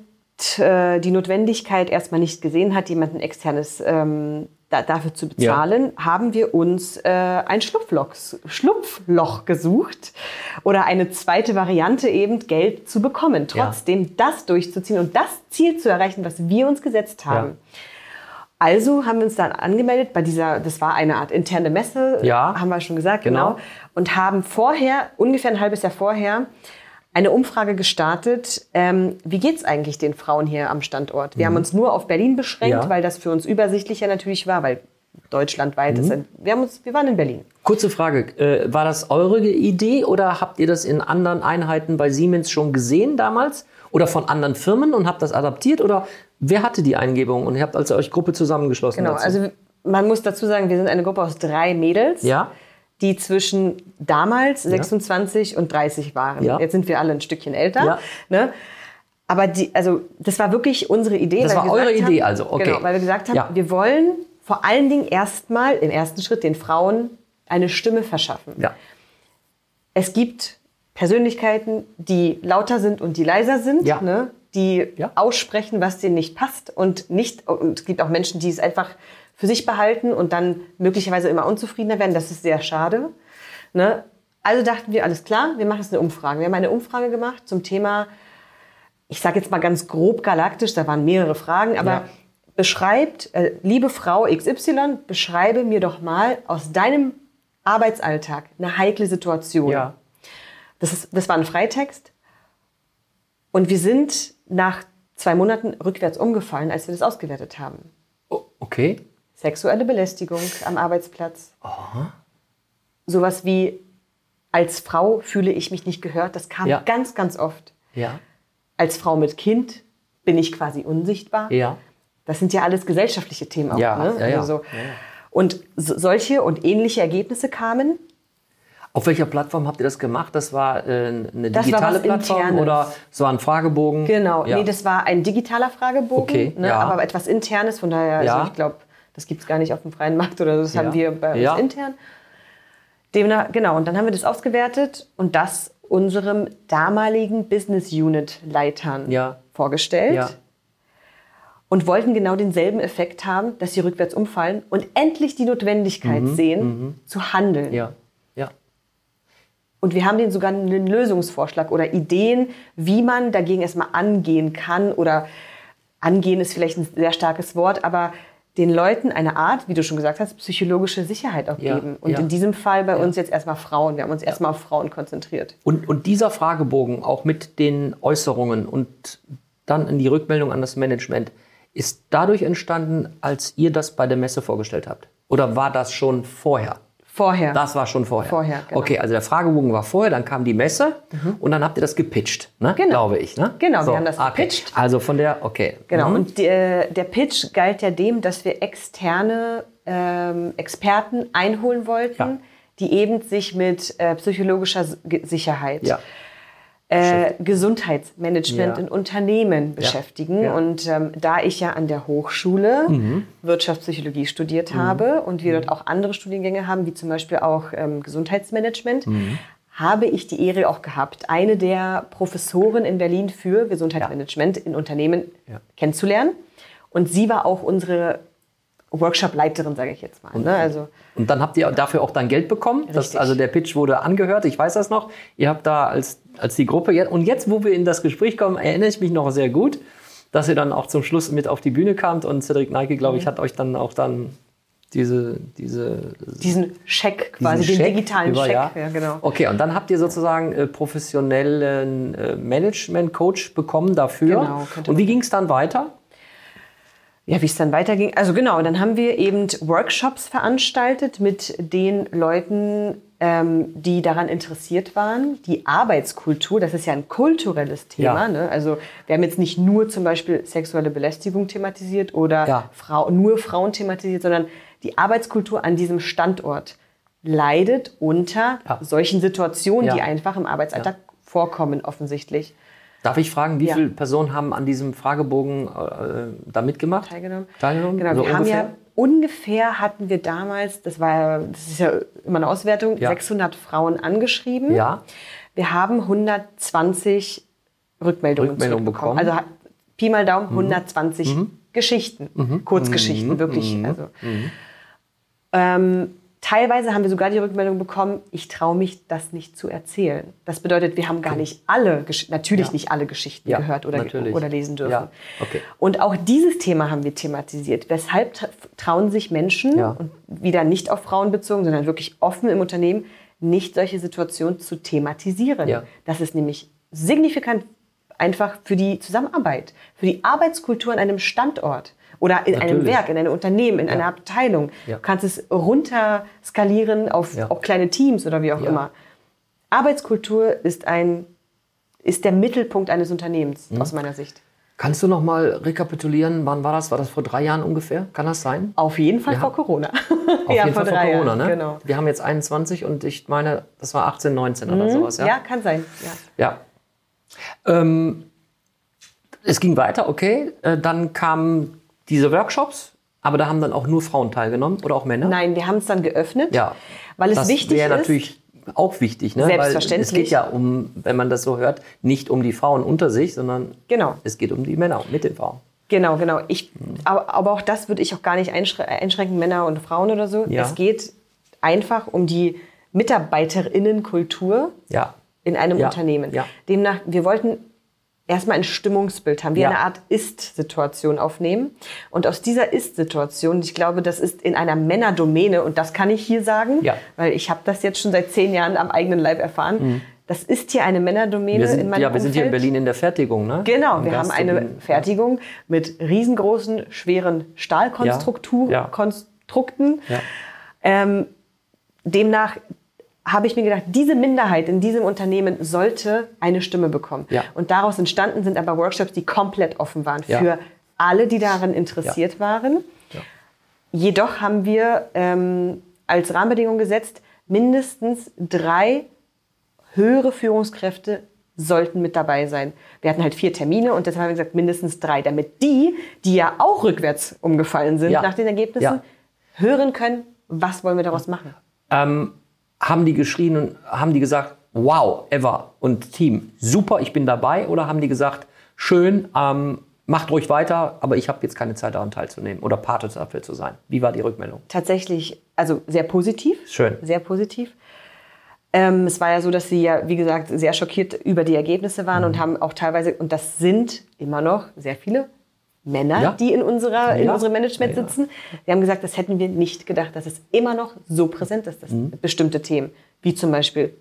äh, die Notwendigkeit erstmal nicht gesehen hat, jemanden externes ähm, da, dafür zu bezahlen, haben wir uns äh, ein Schlupfloch, Schlupfloch gesucht oder eine zweite Variante eben Geld zu bekommen, trotzdem das durchzuziehen und das Ziel zu erreichen, was wir uns gesetzt haben. Ja. Also haben wir uns dann angemeldet bei dieser, das war eine Art interne Messe, Ja. haben wir schon gesagt, Genau. genau. Und haben vorher, ungefähr ein halbes Jahr vorher, eine Umfrage gestartet, ähm, wie geht's eigentlich den Frauen hier am Standort? Wir haben uns nur auf Berlin beschränkt, Mhm. Ja. weil das für uns übersichtlicher natürlich war, weil deutschlandweit ist. Mhm. Wir, haben uns, wir waren in Berlin. Kurze Frage, äh, war das eure Idee oder habt ihr das in anderen Einheiten bei Siemens schon gesehen damals? Oder von anderen Firmen und habt das adaptiert? Oder wer hatte die Eingebung und ihr habt also euch Gruppe zusammengeschlossen? Genau, dazu? also man muss dazu sagen, wir sind eine Gruppe aus drei Mädels. Ja. die zwischen damals 26 und 30 waren. Ja. Jetzt sind wir alle ein Stückchen älter. Ja. Ne? Aber die, also das war wirklich unsere Idee. Das weil war wir eure Idee haben, also, okay. Genau, weil wir gesagt haben, Ja. wir wollen vor allen Dingen erstmal im ersten Schritt den Frauen eine Stimme verschaffen. ja. Es gibt Persönlichkeiten, die lauter sind und die leiser sind, Ja. ne? Die Ja. aussprechen, was denen nicht passt und nicht. Und es gibt auch Menschen, die es einfach für sich behalten und dann möglicherweise immer unzufriedener werden. Das ist sehr schade. Ne? Also dachten wir, alles klar, wir machen jetzt eine Umfrage. Wir haben eine Umfrage gemacht zum Thema, ich sage jetzt mal ganz grob galaktisch, da waren mehrere Fragen, aber Ja. beschreibt, äh, liebe Frau XY, beschreibe mir doch mal aus deinem Arbeitsalltag eine heikle Situation. Ja. Das, ist, das war ein Freitext. Und wir sind nach zwei Monaten rückwärts umgefallen, als wir das ausgewertet haben. O- Okay. Sexuelle Belästigung am Arbeitsplatz. Sowas wie, als Frau fühle ich mich nicht gehört. Das kam Ja. ganz, ganz oft. Ja. Als Frau mit Kind bin ich quasi unsichtbar. Ja. Das sind ja alles gesellschaftliche Themen auch. Ja, ne? ja, ja. Also so. Und so, solche und ähnliche Ergebnisse kamen. Auf welcher Plattform habt ihr das gemacht? Das war äh, eine Das war digitale was Plattform Internes. oder war ein Fragebogen? Genau, Ja. nee, das war ein digitaler Fragebogen, Okay, ne, ja. aber etwas Internes, von daher, Ja. also ich glaube, das gibt es gar nicht auf dem freien Markt oder so, das haben wir bei uns intern. Demnach, genau, und dann haben wir das ausgewertet und das unserem damaligen Business Unit Leitern vorgestellt und wollten genau denselben Effekt haben, dass sie rückwärts umfallen und endlich die Notwendigkeit sehen, zu handeln. Mhm. Ja. Ja. Und wir haben denen sogar einen Lösungsvorschlag oder Ideen, wie man dagegen erstmal angehen kann. Oder angehen ist vielleicht ein sehr starkes Wort, aber den Leuten eine Art, wie du schon gesagt hast, psychologische Sicherheit auch Ja, geben. Und ja. in diesem Fall bei uns jetzt erstmal Frauen. Wir haben uns erstmal auf Frauen konzentriert. Und, und dieser Fragebogen, auch mit den Äußerungen und dann in die Rückmeldung an das Management, ist dadurch entstanden, als ihr das bei der Messe vorgestellt habt? Oder war das schon vorher? Vorher. Das war schon vorher. Vorher, genau. Mhm. Okay, also der Fragebogen war vorher, dann kam die Messe und dann habt ihr das gepitcht, ne? Genau. glaube ich. Ne? Genau, wir haben das okay. gepitcht. Also von der, okay. Genau. Mhm. Und der, der Pitch galt ja dem, dass wir externe ähm, Experten einholen wollten, Ja. die eben sich mit äh, psychologischer Sicherheit, Ja. Äh, Gesundheitsmanagement Ja. in Unternehmen beschäftigen. Ja. Mhm. Und ähm, da ich ja an der Hochschule Wirtschaftspsychologie studiert habe und wir dort auch andere Studiengänge haben, wie zum Beispiel auch ähm, Gesundheitsmanagement, Mhm. habe ich die Ehre auch gehabt, eine der Professoren in Berlin für Gesundheitsmanagement in Unternehmen Ja. kennenzulernen. Und sie war auch unsere Workshop-Leiterin, sage ich jetzt mal. Ne? Also Und dann habt ihr dafür auch dann Geld bekommen. Das, also der Pitch wurde angehört, ich weiß das noch. Ihr habt da als, als die Gruppe, und jetzt, wo wir in das Gespräch kommen, erinnere ich mich noch sehr gut. dass ihr dann auch zum Schluss mit auf die Bühne kamt und Cedric Nike, glaube ich, hat euch dann auch dann diese, diese diesen Scheck quasi, diesen den Scheck digitalen über, Scheck. Ja. ja. genau. Okay, und dann habt ihr sozusagen äh, professionellen äh, Management-Coach bekommen dafür. Genau, und wie ging es dann weiter? Ja, wie es dann weiterging. Also genau, dann haben wir eben Workshops veranstaltet mit den Leuten, die daran interessiert waren. Die Arbeitskultur, das ist ja ein kulturelles Thema. Ja. Ne? Also wir haben jetzt nicht nur zum Beispiel sexuelle Belästigung thematisiert oder ja. Frau, nur Frauen thematisiert, sondern die Arbeitskultur an diesem Standort leidet unter ja. solchen Situationen, die einfach im Arbeitsalltag vorkommen, offensichtlich. Darf ich fragen, wie ja. viele Personen haben an diesem Fragebogen äh, da mitgemacht? Teilgenommen. Teilgenommen? Genau, also wir ungefähr? haben ja ungefähr hatten wir damals, das war das ist ja immer eine Auswertung, ja. 600 Frauen angeschrieben. Ja. Wir haben 120 Rückmeldungen, Rückmeldungen bekommen. Also Pi mal Daumen, 120 mhm. Geschichten, mhm. Kurzgeschichten, mhm. wirklich. Mhm. Also. Mhm. Ähm, Teilweise haben wir sogar die Rückmeldung bekommen, ich traue mich, das nicht zu erzählen. Das bedeutet, wir haben gar nicht alle, natürlich ja. nicht alle Geschichten ja, gehört oder, oder lesen dürfen. Ja. Okay. Und auch dieses Thema haben wir thematisiert. Weshalb trauen sich Menschen, und wieder nicht auf Frauen bezogen, sondern wirklich offen im Unternehmen, nicht solche Situationen zu thematisieren. Das ist nämlich signifikant einfach für die Zusammenarbeit, für die Arbeitskultur an einem Standort oder in Natürlich. einem Werk, in einem Unternehmen, in ja. einer Abteilung. Ja. Du kannst es runter skalieren auf, ja. auf kleine Teams oder wie auch immer. Arbeitskultur ist, ein, ist der Mittelpunkt eines Unternehmens mhm. aus meiner Sicht. Kannst du noch mal rekapitulieren, wann war das? War das vor drei Jahren ungefähr? Kann das sein? Auf jeden Fall vor Corona. Auf ja, jeden Fall vor Corona, ne? Genau. Wir haben jetzt 21 und ich meine, das war 18, 19 mhm. oder sowas, ja? Ja, kann sein. Ja. ja. Ähm, es ging weiter, okay. Äh, dann kam diese Workshops, aber da haben dann auch nur Frauen teilgenommen oder auch Männer? Nein, wir haben es dann geöffnet, ja. weil es das wichtig ist. natürlich auch wichtig, ne? Selbstverständlich. Weil es geht ja um, wenn man das so hört, nicht um die Frauen unter sich, sondern genau. es geht um die Männer mit den Frauen. Genau, genau. Ich, aber, aber auch das würde ich auch gar nicht einschränken, Männer und Frauen oder so. Ja. Es geht einfach um die Mitarbeiterinnenkultur ja. in einem ja. Unternehmen. Demnach, wir wollten erstmal ein Stimmungsbild haben, wir ja. eine Art Ist-Situation aufnehmen. Und aus dieser Ist-Situation, ich glaube, das ist in einer Männerdomäne, und das kann ich hier sagen, ja. weil ich habe das jetzt schon seit zehn Jahren am eigenen Leib erfahren. Mhm. Das ist hier eine Männerdomäne sind, in meinem Ja, wir sind hier in Berlin in der Fertigung, ne? Genau, Im wir haben eine Fertigung mit riesengroßen, schweren Stahlkonstrukten. Ähm, demnach habe ich mir gedacht, diese Minderheit in diesem Unternehmen sollte eine Stimme bekommen. Ja. Und daraus entstanden sind aber Workshops, die komplett offen waren für ja. alle, die daran interessiert ja. waren. Jedoch haben wir ähm, als Rahmenbedingung gesetzt, mindestens drei höhere Führungskräfte sollten mit dabei sein. Wir hatten halt vier Termine und deshalb haben wir gesagt, mindestens drei, damit die, die ja auch rückwärts umgefallen sind nach den Ergebnissen, hören können, was wollen wir daraus machen. Ähm haben die geschrien und haben die gesagt, wow, Eva und Team, super, ich bin dabei? Oder haben die gesagt, schön, ähm, macht ruhig weiter, aber ich habe jetzt keine Zeit daran teilzunehmen oder Pate dafür zu sein? Wie war die Rückmeldung? Tatsächlich, also sehr positiv. Schön. Sehr positiv. Ähm, es war ja so, dass sie ja, wie gesagt, sehr schockiert über die Ergebnisse waren mhm. und haben auch teilweise, und das sind immer noch sehr viele, Männer, ja. die in, unserer, in unserem Management ja, sitzen. Wir haben gesagt, das hätten wir nicht gedacht, dass es immer noch so präsent ist, dass mhm. bestimmte Themen, wie zum Beispiel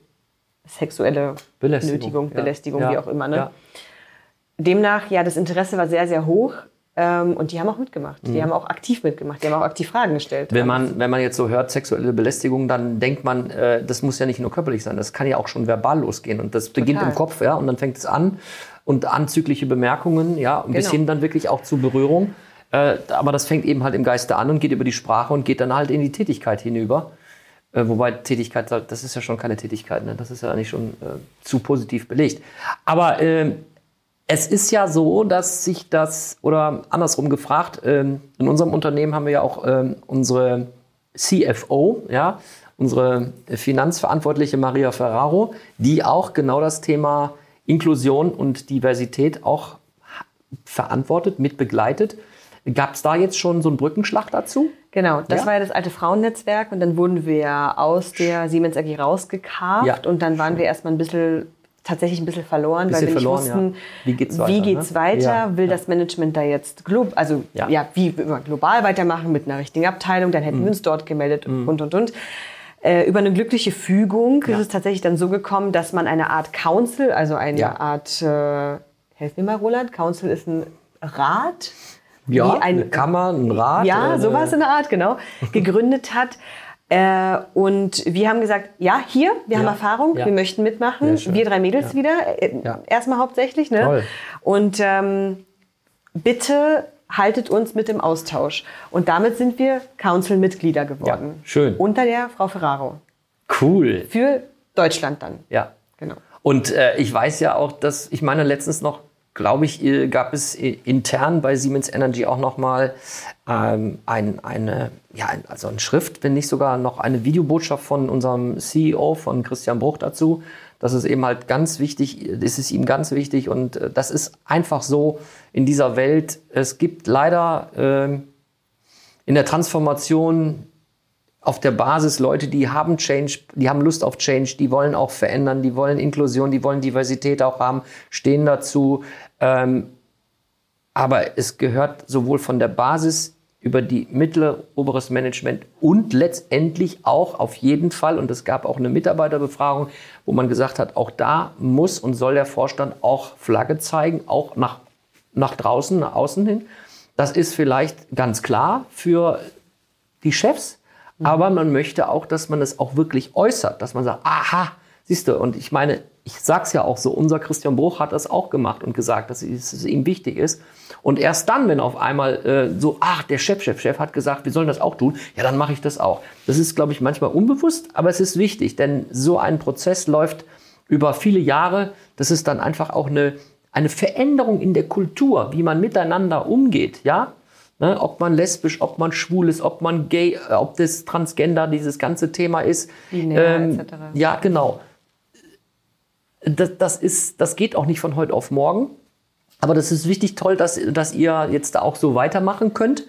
sexuelle Belästigung, Nötigung, Belästigung, wie auch immer. Ne? Demnach, ja, das Interesse war sehr, sehr hoch. Ähm, und die haben auch mitgemacht. Mhm. Die haben auch aktiv mitgemacht. Die haben auch aktiv Fragen gestellt. Wenn man, wenn man jetzt so hört, sexuelle Belästigung, dann denkt man, äh, das muss ja nicht nur körperlich sein. Das kann ja auch schon verbal losgehen. Und das beginnt Total. im Kopf, ja. Und dann fängt es an und anzügliche Bemerkungen, ja, genau. bis hin dann wirklich auch zu Berührung. Äh, aber das fängt eben halt im Geiste an und geht über die Sprache und geht dann halt in die Tätigkeit hinüber. Äh, wobei Tätigkeit, das ist ja schon keine Tätigkeit, ne? das ist ja nicht schon äh, zu positiv belegt. Aber äh, es ist ja so, dass sich das, oder andersrum gefragt, ähm, in unserem Unternehmen haben wir ja auch ähm, unsere CFO, ja, unsere Finanzverantwortliche Maria Ferraro, die auch genau das Thema Inklusion und Diversität auch verantwortet, mit begleitet. Gab es da jetzt schon so einen Brückenschlag dazu? Genau, das ja? war ja das alte Frauennetzwerk und dann wurden wir aus der Siemens AG rausgekarft ja. und dann waren wir erstmal ein bisschen tatsächlich ein bisschen verloren, Bisschen weil wir verloren, nicht wussten, ja. Wie geht's weiter, wie geht's ne? weiter? Will das Management da jetzt glob, also Ja. wie global weitermachen mit einer richtigen Abteilung, dann hätten Mhm. wir uns dort gemeldet und und und. Äh, über eine glückliche Fügung Ja. ist es tatsächlich dann so gekommen, dass man eine Art Council, also eine Ja. Art, äh, helf mir mal, Roland, Council ist ein Rat, Ja, wie ein- eine Kammer, ein Rat. ja, äh, sowas in der Art, genau, gegründet hat. Äh, und wir haben gesagt, ja, hier, wir haben Ja, Erfahrung, ja. wir möchten mitmachen. Wir drei Mädels Ja. wieder, äh, erstmal hauptsächlich. Ne? Toll. Und ähm, bitte haltet uns mit im Austausch. Und damit sind wir Council-Mitglieder geworden. Ja, schön. Unter der Frau Ferraro. Cool. Für Deutschland dann. Ja. Genau. Und äh, ich weiß ja auch, dass, ich meine, letztens noch, glaube ich, äh, gab es äh, intern bei Siemens Energy auch nochmal ähm, ein, eine, ja, ein- also eine Schrift, wenn nicht sogar noch eine Videobotschaft von unserem CEO, von Christian Bruch dazu. Das ist eben halt ganz wichtig, das ist ihm ganz wichtig und äh, das ist einfach so in dieser Welt. Es gibt leider ähm, in der Transformation auf der Basis Leute, die haben Change, die haben Lust auf Change, die wollen auch verändern, die wollen Inklusion, die wollen Diversität auch haben, stehen dazu. Ähm, aber es gehört sowohl von der Basis über die mittlere, oberes Management und letztendlich auch auf jeden Fall, und es gab auch eine Mitarbeiterbefragung, wo man gesagt hat, auch da muss und soll der Vorstand auch Flagge zeigen, auch nach, nach draußen, nach außen hin. Das ist vielleicht ganz klar für die Chefs, aber man möchte auch, dass man es auch wirklich äußert, dass man sagt, aha, siehst du, und ich meine, ich sag's ja auch so, unser Christian Bruch hat das auch gemacht und gesagt, dass es es ihm wichtig ist. Und erst dann, wenn auf einmal äh, so, ach, der Chef, Chef, Chef hat gesagt, wir sollen das auch tun, ja, dann mache ich das auch. Das ist, glaube ich, manchmal unbewusst, aber es ist wichtig, denn so ein Prozess läuft über viele Jahre. Das ist dann einfach auch eine, eine Veränderung in der Kultur, wie man miteinander umgeht, ja. Ne, ob man lesbisch, ob man schwul ist, ob man gay, äh, ob das Transgender, dieses ganze Thema ist. Binär, etc. Ja, genau. Das, das, ist, das geht auch nicht von heute auf morgen. Aber das ist wichtig, toll, dass, dass ihr jetzt da auch so weitermachen könnt.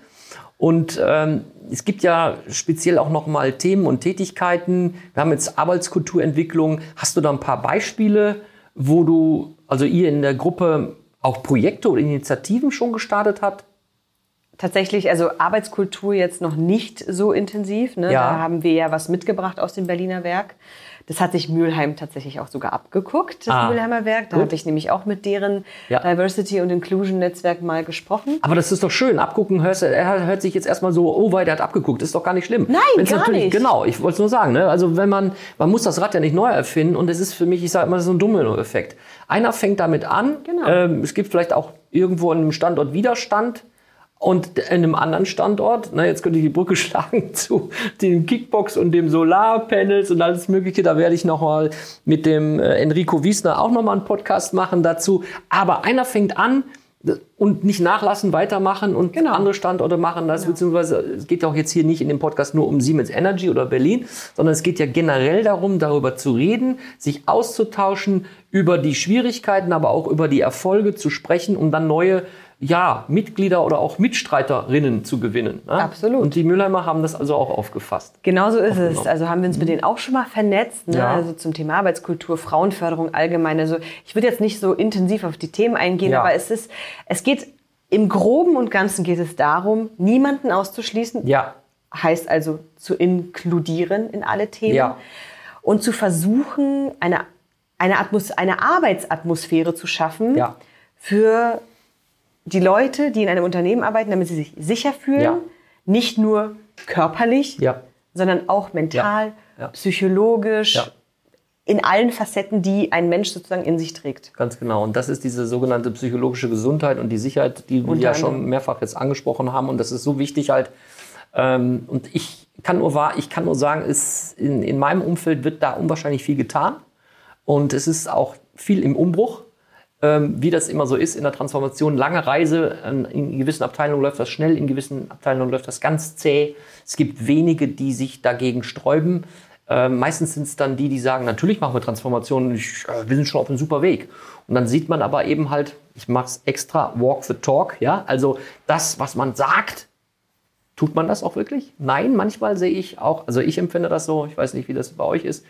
Und ähm, es gibt ja speziell auch nochmal Themen und Tätigkeiten. Wir haben jetzt Arbeitskulturentwicklung. Hast du da ein paar Beispiele, wo du, also ihr in der Gruppe auch Projekte oder Initiativen schon gestartet habt? Tatsächlich, also Arbeitskultur jetzt noch nicht so intensiv. Ne? Ja. Da haben wir ja was mitgebracht aus dem Berliner Werk. Das hat sich Mülheim tatsächlich auch sogar abgeguckt, das Ah, Mülheimer Werk. Da gut. habe ich nämlich auch mit deren Ja. Diversity und Inclusion Netzwerk mal gesprochen. Aber das ist doch schön. Abgucken hörst, er hört sich jetzt erstmal so, oh, weit, er hat abgeguckt. Das ist doch gar nicht schlimm. Nein, Wenn's gar natürlich, nicht. Genau, ich wollte es nur sagen. Ne? Also wenn man, man muss das Rad ja nicht neu erfinden und es ist für mich, ich sage immer, das ist so ein Domino-Effekt. Einer fängt damit an. Genau. Ähm, es gibt vielleicht auch irgendwo an einem Standort Widerstand. Und in einem anderen Standort, na, jetzt könnte ich die Brücke schlagen zu dem Kickbox und dem Solarpanels und alles Mögliche. Da werde ich noch mal mit dem äh, Enrico Wiesner auch noch mal einen Podcast machen dazu. Aber einer fängt an äh, und nicht nachlassen, weitermachen und Genau. andere Standorte machen das. Beziehungsweise es geht ja auch jetzt hier nicht in dem Podcast nur um Siemens Energy oder Berlin, sondern es geht ja generell darum, darüber zu reden, sich auszutauschen, über die Schwierigkeiten, aber auch über die Erfolge zu sprechen, um dann neue ja, Mitglieder oder auch Mitstreiterinnen zu gewinnen. Ne? Absolut. Und die Mülheimer haben das also auch aufgefasst. Genauso ist es. Also haben wir uns mit denen auch schon mal vernetzt, ne? Mhm. Ja. also zum Thema Arbeitskultur, Frauenförderung allgemein. Also ich würde jetzt nicht so intensiv auf die Themen eingehen, Ja. aber es ist, es geht im Groben und Ganzen geht es darum, niemanden auszuschließen. Ja, Heißt also zu inkludieren in alle Themen Ja. und zu versuchen, eine, eine, Atmos eine Arbeitsatmosphäre zu schaffen Ja. für die Leute, die in einem Unternehmen arbeiten, damit sie sich sicher fühlen, Ja. nicht nur körperlich, Ja. sondern auch mental, Ja. Psychologisch, in allen Facetten, die ein Mensch sozusagen in sich trägt. Ganz genau. Und das ist diese sogenannte psychologische Gesundheit und die Sicherheit, die wir ja schon mehrfach jetzt angesprochen haben. Und das ist so wichtig halt. Ähm, und ich kann nur wahr, ich kann nur sagen, ist in, in meinem Umfeld wird da unwahrscheinlich viel getan. Und es ist auch viel im Umbruch. Ähm, wie das immer so ist in der Transformation, lange Reise, ähm, in gewissen Abteilungen läuft das schnell, in gewissen Abteilungen läuft das ganz zäh. Es gibt wenige, die sich dagegen sträuben. Ähm, meistens sind es dann die, die sagen, natürlich machen wir Transformationen, äh, wir sind schon auf einem super Weg. Und dann sieht man aber eben halt, ich mache es extra, walk the talk, ja, also das, was man sagt, tut man das auch wirklich? Nein, manchmal sehe ich auch, also ich empfinde das so, ich weiß nicht, wie das bei euch ist,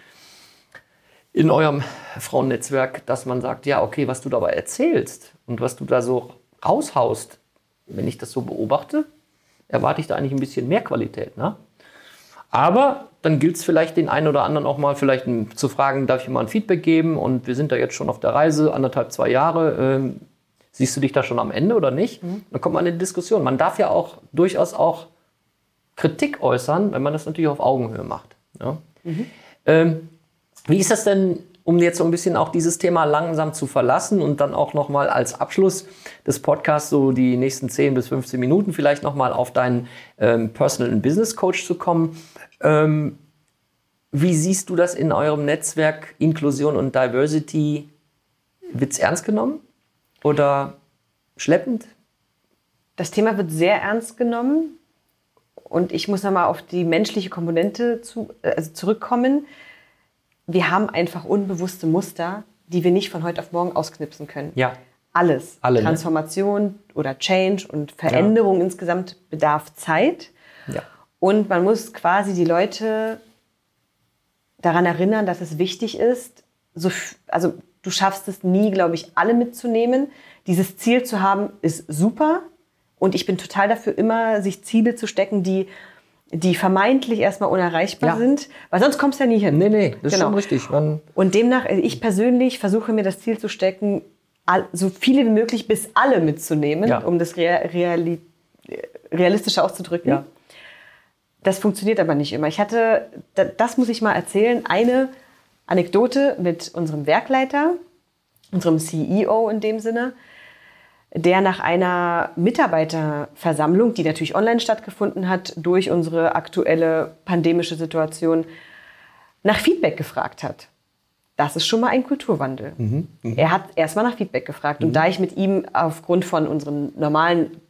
in eurem Frauennetzwerk, dass man sagt, ja, okay, was du dabei erzählst und was du da so raushaust, wenn ich das so beobachte, erwarte ich da eigentlich ein bisschen mehr Qualität. Ne? Aber dann gilt es vielleicht den einen oder anderen auch mal vielleicht zu fragen, darf ich mal ein Feedback geben? Und wir sind da jetzt schon auf der Reise, anderthalb, zwei Jahre. Ähm, siehst du dich da schon am Ende oder nicht? Mhm. Dann kommt man in die Diskussion. Man darf ja auch durchaus auch Kritik äußern, wenn man das natürlich auf Augenhöhe macht. Ja? Mhm. Ähm, wie ist das denn, um jetzt so ein bisschen auch dieses Thema langsam zu verlassen und dann auch nochmal als Abschluss des Podcasts so die nächsten 10 bis 15 Minuten vielleicht nochmal auf deinen ähm, Personal and Business Coach zu kommen? Ähm, wie siehst du das in eurem Netzwerk Inklusion und Diversity? Wird es ernst genommen oder schleppend? Das Thema wird sehr ernst genommen und ich muss nochmal auf die menschliche Komponente zu, also zurückkommen. Wir haben einfach unbewusste Muster, die wir nicht von heute auf morgen ausknipsen können. Ja. Alles. Alle, ne? Transformation ne? oder Change und Veränderung ja. insgesamt bedarf Zeit. Ja. Und man muss quasi die Leute daran erinnern, dass es wichtig ist, so, also du schaffst es nie, glaube ich, alle mitzunehmen. Dieses Ziel zu haben, ist super. Und ich bin total dafür, immer sich Ziele zu stecken, die, die vermeintlich erstmal unerreichbar ja. sind, weil sonst kommst du ja nie hin. Nee, nee, das genau. ist schon richtig. Man und demnach, also ich persönlich versuche mir das Ziel zu stecken, so viele wie möglich bis alle mitzunehmen, ja. um das reali realistischer auszudrücken. Ja. Das funktioniert aber nicht immer. Ich hatte, das muss ich mal erzählen, eine Anekdote mit unserem Werkleiter, unserem CEO in dem Sinne, der nach einer Mitarbeiterversammlung, die natürlich online stattgefunden hat, durch unsere aktuelle pandemische Situation, nach Feedback gefragt hat. Das ist schon mal ein Kulturwandel. Mhm, mh. Er hat erstmal nach Feedback gefragt. Mhm. Und da ich mit ihm aufgrund von unseren normalen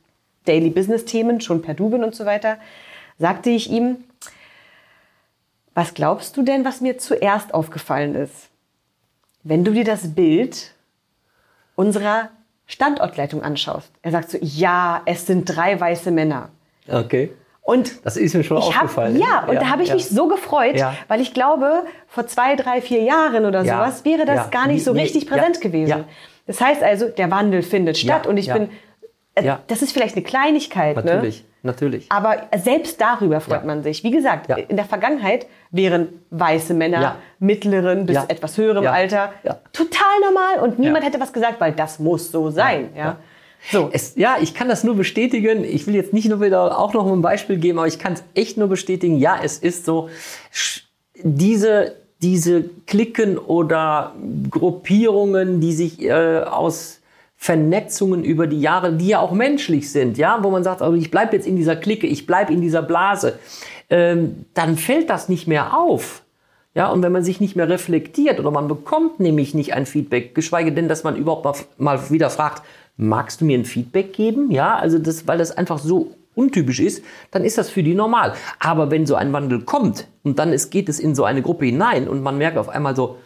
Daily Business Themen schon per Du bin und so weiter, sagte ich ihm, was glaubst du denn, was mir zuerst aufgefallen ist? Wenn du dir das Bild unserer Standortleitung anschaust. Er sagt so, ja, es sind drei weiße Männer. Okay. Und das ist mir schon aufgefallen. Hab, ja, und ja, da habe ich ja. mich so gefreut, ja. weil ich glaube, vor zwei, drei, vier Jahren oder sowas wäre das gar nicht so richtig präsent gewesen. Das heißt also, der Wandel findet statt und ich bin, äh, das ist vielleicht eine Kleinigkeit. Ne? Natürlich. Ne? Natürlich. Aber selbst darüber freut ja. man sich. Wie gesagt, ja. in der Vergangenheit wären weiße Männer ja. mittleren bis etwas höherem Alter total normal und niemand hätte was gesagt, weil das muss so sein. Ja. So. Es, ja, ich kann das nur bestätigen. Ich will jetzt nicht nur wieder auch noch ein Beispiel geben, aber ich kann es echt nur bestätigen. Ja, es ist so, diese, diese Klicken oder Gruppierungen, die sich äh, aus Vernetzungen über die Jahre, die ja auch menschlich sind, ja, wo man sagt, also ich bleibe jetzt in dieser Clique, ich bleibe in dieser Blase, ähm, dann fällt das nicht mehr auf. Ja, und wenn man sich nicht mehr reflektiert oder man bekommt nämlich nicht ein Feedback, geschweige denn, dass man überhaupt mal, mal wieder fragt, magst du mir ein Feedback geben? Ja, also das, weil das einfach so untypisch ist, dann ist das für die normal. Aber wenn so ein Wandel kommt und dann ist, geht es in so eine Gruppe hinein und man merkt auf einmal so,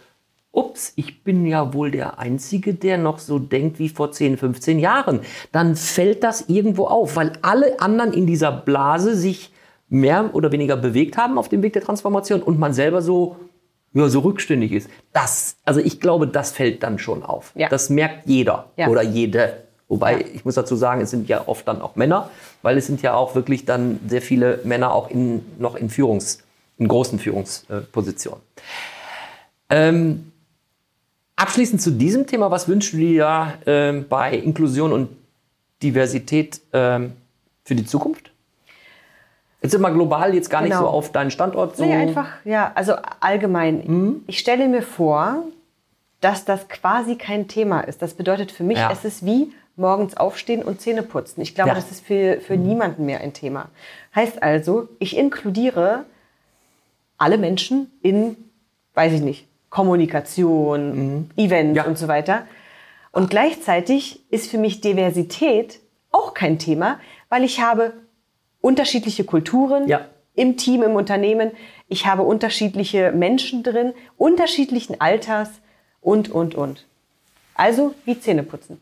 ups, ich bin ja wohl der Einzige, der noch so denkt wie vor 10, 15 Jahren. Dann fällt das irgendwo auf, weil alle anderen in dieser Blase sich mehr oder weniger bewegt haben auf dem Weg der Transformation und man selber so, ja, so rückständig ist. Das, also ich glaube, das fällt dann schon auf. Ja. Das merkt jeder ja. oder jede. Wobei, ja. ich muss dazu sagen, es sind ja oft dann auch Männer, weil es sind ja auch wirklich dann sehr viele Männer auch in, noch in Führungs, in großen Führungspositionen. Ähm, Abschließend zu diesem Thema, was wünschst du dir ähm, bei Inklusion und Diversität ähm, für die Zukunft? Jetzt immer global, jetzt gar genau. nicht so auf deinen Standort. So. Nee, einfach, ja, also allgemein. Mhm. Ich stelle mir vor, dass das quasi kein Thema ist. Das bedeutet für mich, ja. es ist wie morgens aufstehen und Zähne putzen. Ich glaube, ja. das ist für, für mhm. niemanden mehr ein Thema. Heißt also, ich inkludiere alle Menschen in, weiß ich nicht, Kommunikation, mhm. Events ja. und so weiter. Und gleichzeitig ist für mich Diversität auch kein Thema, weil ich habe unterschiedliche Kulturen ja. im Team, im Unternehmen. Ich habe unterschiedliche Menschen drin, unterschiedlichen Alters und, und, und. Also wie Zähne putzen.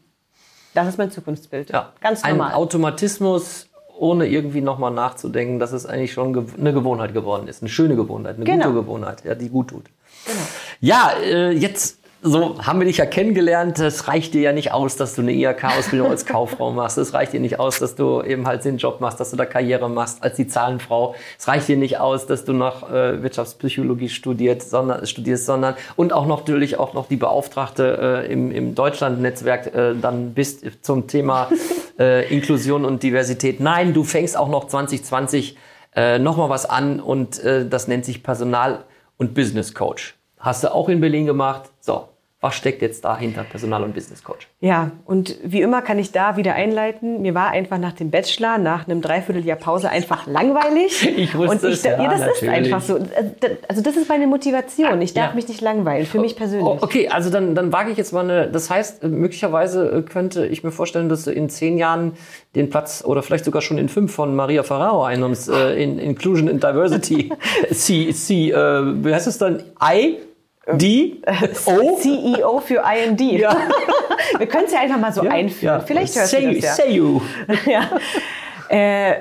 Das ist mein Zukunftsbild. Ja. Ganz normal. Ein Automatismus, ohne irgendwie nochmal nachzudenken, dass es eigentlich schon eine Gewohnheit geworden ist. Eine schöne Gewohnheit, eine genau. gute Gewohnheit, ja, die gut tut. Genau. Ja, äh, jetzt so haben wir dich ja kennengelernt. Es reicht dir ja nicht aus, dass du eine IHK-Ausbildung als Kauffrau machst. Es reicht dir nicht aus, dass du eben halt den Job machst, dass du da Karriere machst als die Zahlenfrau. Es reicht dir nicht aus, dass du noch äh, Wirtschaftspsychologie studiert, sondern, studierst, sondern und auch noch, natürlich auch noch die Beauftragte äh, im, im Deutschland-Netzwerk äh, dann bist zum Thema äh, Inklusion und Diversität. Nein, du fängst auch noch 2020 äh, nochmal was an und äh, das nennt sich Personal- und Business Coach. Hast du auch in Berlin gemacht. So, was steckt jetzt dahinter, Personal- und Business Coach? Ja, und wie immer kann ich da wieder einleiten. Mir war einfach nach dem Bachelor, nach einem Dreivierteljahr Pause einfach langweilig. Ich wusste und ich, es, ja, ja, das natürlich. ist einfach so. Also das ist meine Motivation. Ich darf Ja. mich nicht langweilen, für mich persönlich. Oh, okay, also dann, dann wage ich jetzt mal eine. Das heißt, äh, möglicherweise äh, könnte ich mir vorstellen, dass du in zehn Jahren den Platz oder vielleicht sogar schon in fünf von Maria Ferraro einnimmst, äh, in Inclusion and Diversity. C, C, äh, wie heißt es dann? I, D, O? CEO für IND. Ja. Wir können es ja einfach mal so einführen. Vielleicht hörst say, du das ja. Say you. ja. Äh,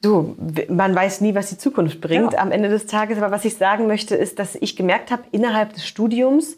du, man weiß nie, was die Zukunft bringt Ja. am Ende des Tages. Aber was ich sagen möchte, ist, dass ich gemerkt habe, innerhalb des Studiums,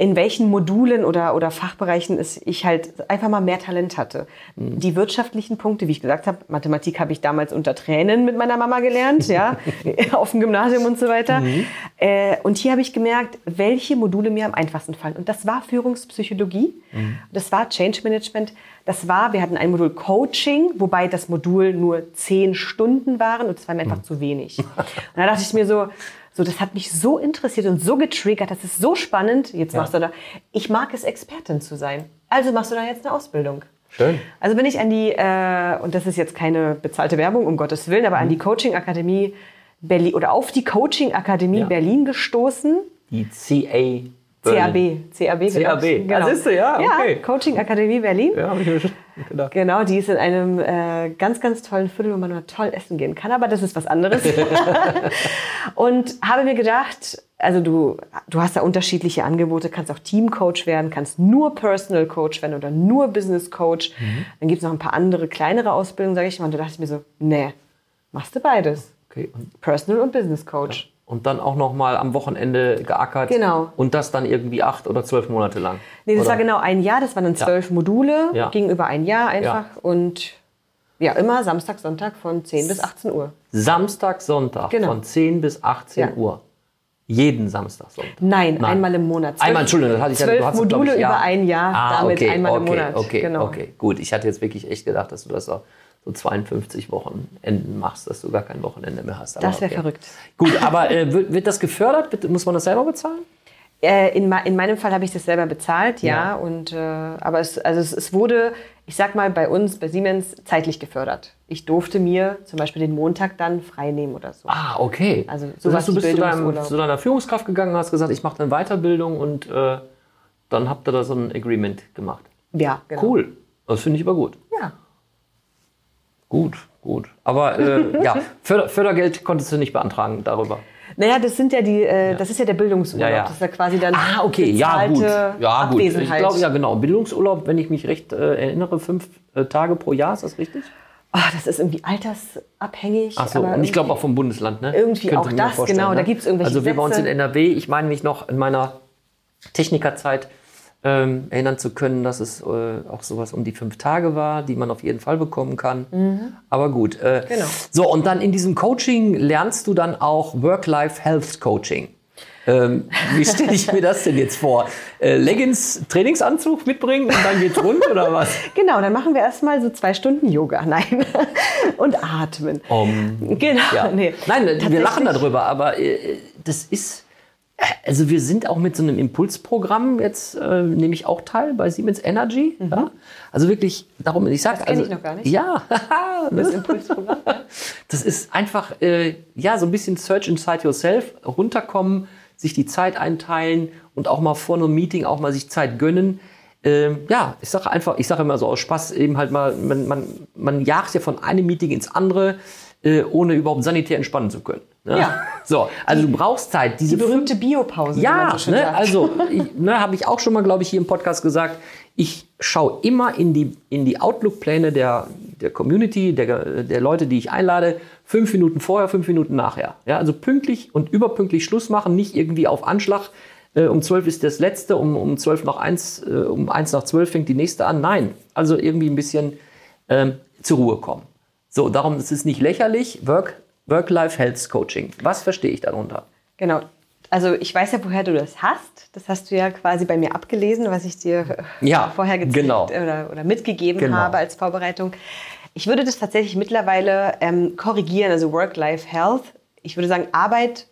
in welchen Modulen oder, oder Fachbereichen es ich halt einfach mal mehr Talent hatte. Mhm. Die wirtschaftlichen Punkte, wie ich gesagt habe, Mathematik habe ich damals unter Tränen mit meiner Mama gelernt, ja, auf dem Gymnasium und so weiter. Mhm. Äh, und hier habe ich gemerkt, welche Module mir am einfachsten fallen. Und das war Führungspsychologie, Mhm. das war Change Management, das war, wir hatten ein Modul Coaching, wobei das Modul nur zehn Stunden waren und das war mir Mhm. einfach zu wenig. Und da dachte ich mir so, so, das hat mich so interessiert und so getriggert, das ist so spannend. Jetzt machst du da, ich mag es, Expertin zu sein. Also machst du da jetzt eine Ausbildung. Schön. Also bin ich an die, äh, und das ist jetzt keine bezahlte Werbung, um Gottes Willen, aber an Mhm. die Coaching Akademie Berlin oder auf die Coaching Akademie Ja. Berlin gestoßen. Die CA. CAB, CAB, CAB. genau. Ah, siehst du, ja, okay. Ja, Coaching Akademie Berlin. Ja, habe ich gedacht. Genau, die ist in einem äh, ganz, ganz tollen Viertel, wo man mal toll essen gehen kann, aber das ist was anderes. und habe mir gedacht, also du, du hast da unterschiedliche Angebote, kannst auch Teamcoach werden, kannst nur Personal Coach werden oder nur Business Coach. Dann gibt es noch ein paar andere kleinere Ausbildungen, sage ich mal. Und da dachte ich mir so, nee, machst du beides. Okay. Und, Personal und Business Coach. Und dann auch noch mal am Wochenende geackert. Genau. Und das dann irgendwie acht oder zwölf Monate lang. Nee, das Oder? war genau ein Jahr, das waren dann zwölf Module, Ja. ging über ein Jahr einfach und ja, immer Samstag, Sonntag von 10 bis 18 Uhr. Samstag, Sonntag Genau. von 10 bis 18 Ja. Uhr. Jeden Samstag, Sonntag. Nein, Nein. einmal im Monat. Zwölf- Einmal, Entschuldigung, das hatte ich ja, zwölf du hast es, Module ich, ja. über ein Jahr, ah, damit okay, einmal im okay, Monat. Okay, genau. okay, gut. Ich hatte jetzt wirklich echt gedacht, dass du das so, so 52 Wochenenden machst, dass du gar kein Wochenende mehr hast. Aber Das wäre okay. verrückt. Gut, aber äh, wird, wird das gefördert? Muss man das selber bezahlen? Äh, in, in meinem Fall habe ich das selber bezahlt, ja. Ja. Und, äh, aber es, also es, es wurde, ich sag mal, bei uns, bei Siemens, zeitlich gefördert. Ich durfte mir zum Beispiel den Montag dann frei nehmen oder so. Ah, okay. Also das sowas heißt, du bist zu, deinem, zu deiner Führungskraft gegangen, hast gesagt, ich mache dann Weiterbildung und äh, dann habt ihr da so ein Agreement gemacht. Ja, genau. Cool. Das finde ich aber gut. Ja. Gut, gut. Aber äh, ja, Förder Fördergeld konntest du nicht beantragen darüber. Naja, das sind ja die, äh, das ist ja der Bildungsurlaub. Ja, ja. Das ist ja quasi dann Ah, okay, ja gut. Ja gut. Ich glaube, ja genau. Bildungsurlaub, wenn ich mich recht äh, erinnere, fünf äh, Tage pro Jahr, ist das richtig? Ah, das ist irgendwie altersabhängig. Ach so, aber und ich glaube auch vom Bundesland, ne? Irgendwie Könnte auch das, genau, ne? da gibt's irgendwelche Also wir bei uns in. NRW, ich meine mich noch in meiner Technikerzeit ähm, erinnern zu können, dass es äh, auch sowas um die fünf Tage war, die man auf jeden Fall bekommen kann. Aber gut. Äh, Mhm. Genau. So, und dann in diesem Coaching lernst du dann auch Work-Life-Health-Coaching. Ähm, wie stelle ich mir das denn jetzt vor? Äh, Leggings, Trainingsanzug mitbringen und dann geht's rund oder was? Genau, dann machen wir erstmal so zwei Stunden Yoga. Nein. Und atmen. Um, Genau. Ja. Nee. Nein, wir lachen darüber, aber äh, das ist. Also wir sind auch mit so einem Impulsprogramm jetzt äh, nehme ich auch teil bei Siemens Energy. Ja? Also wirklich darum, ich sage Mhm. Das kenn also ich noch gar nicht. ja, Das? Impulsprogramm. das ist einfach äh, ja so ein bisschen Search inside yourself, runterkommen, sich die Zeit einteilen und auch mal vor einem Meeting auch mal sich Zeit gönnen. Ähm, ja, ich sage einfach, ich sage immer so aus Spaß eben halt mal, man, man, man jagt ja von einem Meeting ins andere, äh, ohne überhaupt sanitär entspannen zu können. Ne? Ja. So, also du brauchst Zeit. Diese Die berühmte Biopause. ja, so ne, also ne, habe ich auch schon mal, glaube ich, hier im Podcast gesagt. Ich schaue immer in die, in die Outlook-Pläne der, der Community, der, der Leute, die ich einlade, fünf Minuten vorher, fünf Minuten nachher. Ja, also pünktlich und überpünktlich Schluss machen, nicht irgendwie auf Anschlag äh, um 12 ist das letzte, um, um 12 nach 1, äh, um 1 nach 12 fängt die nächste an. Nein, also irgendwie ein bisschen ähm, zur Ruhe kommen. So, darum ist es nicht lächerlich. Work, Work-Life-Health-Coaching. Was verstehe ich darunter? Genau. Also ich weiß ja, woher du das hast. Das hast du ja quasi bei mir abgelesen, was ich dir ja, vorher gezeigt genau. oder, oder mitgegeben Genau. habe als Vorbereitung. Ich würde das tatsächlich mittlerweile ähm, korrigieren, also Work-Life-Health. Ich würde sagen, Arbeit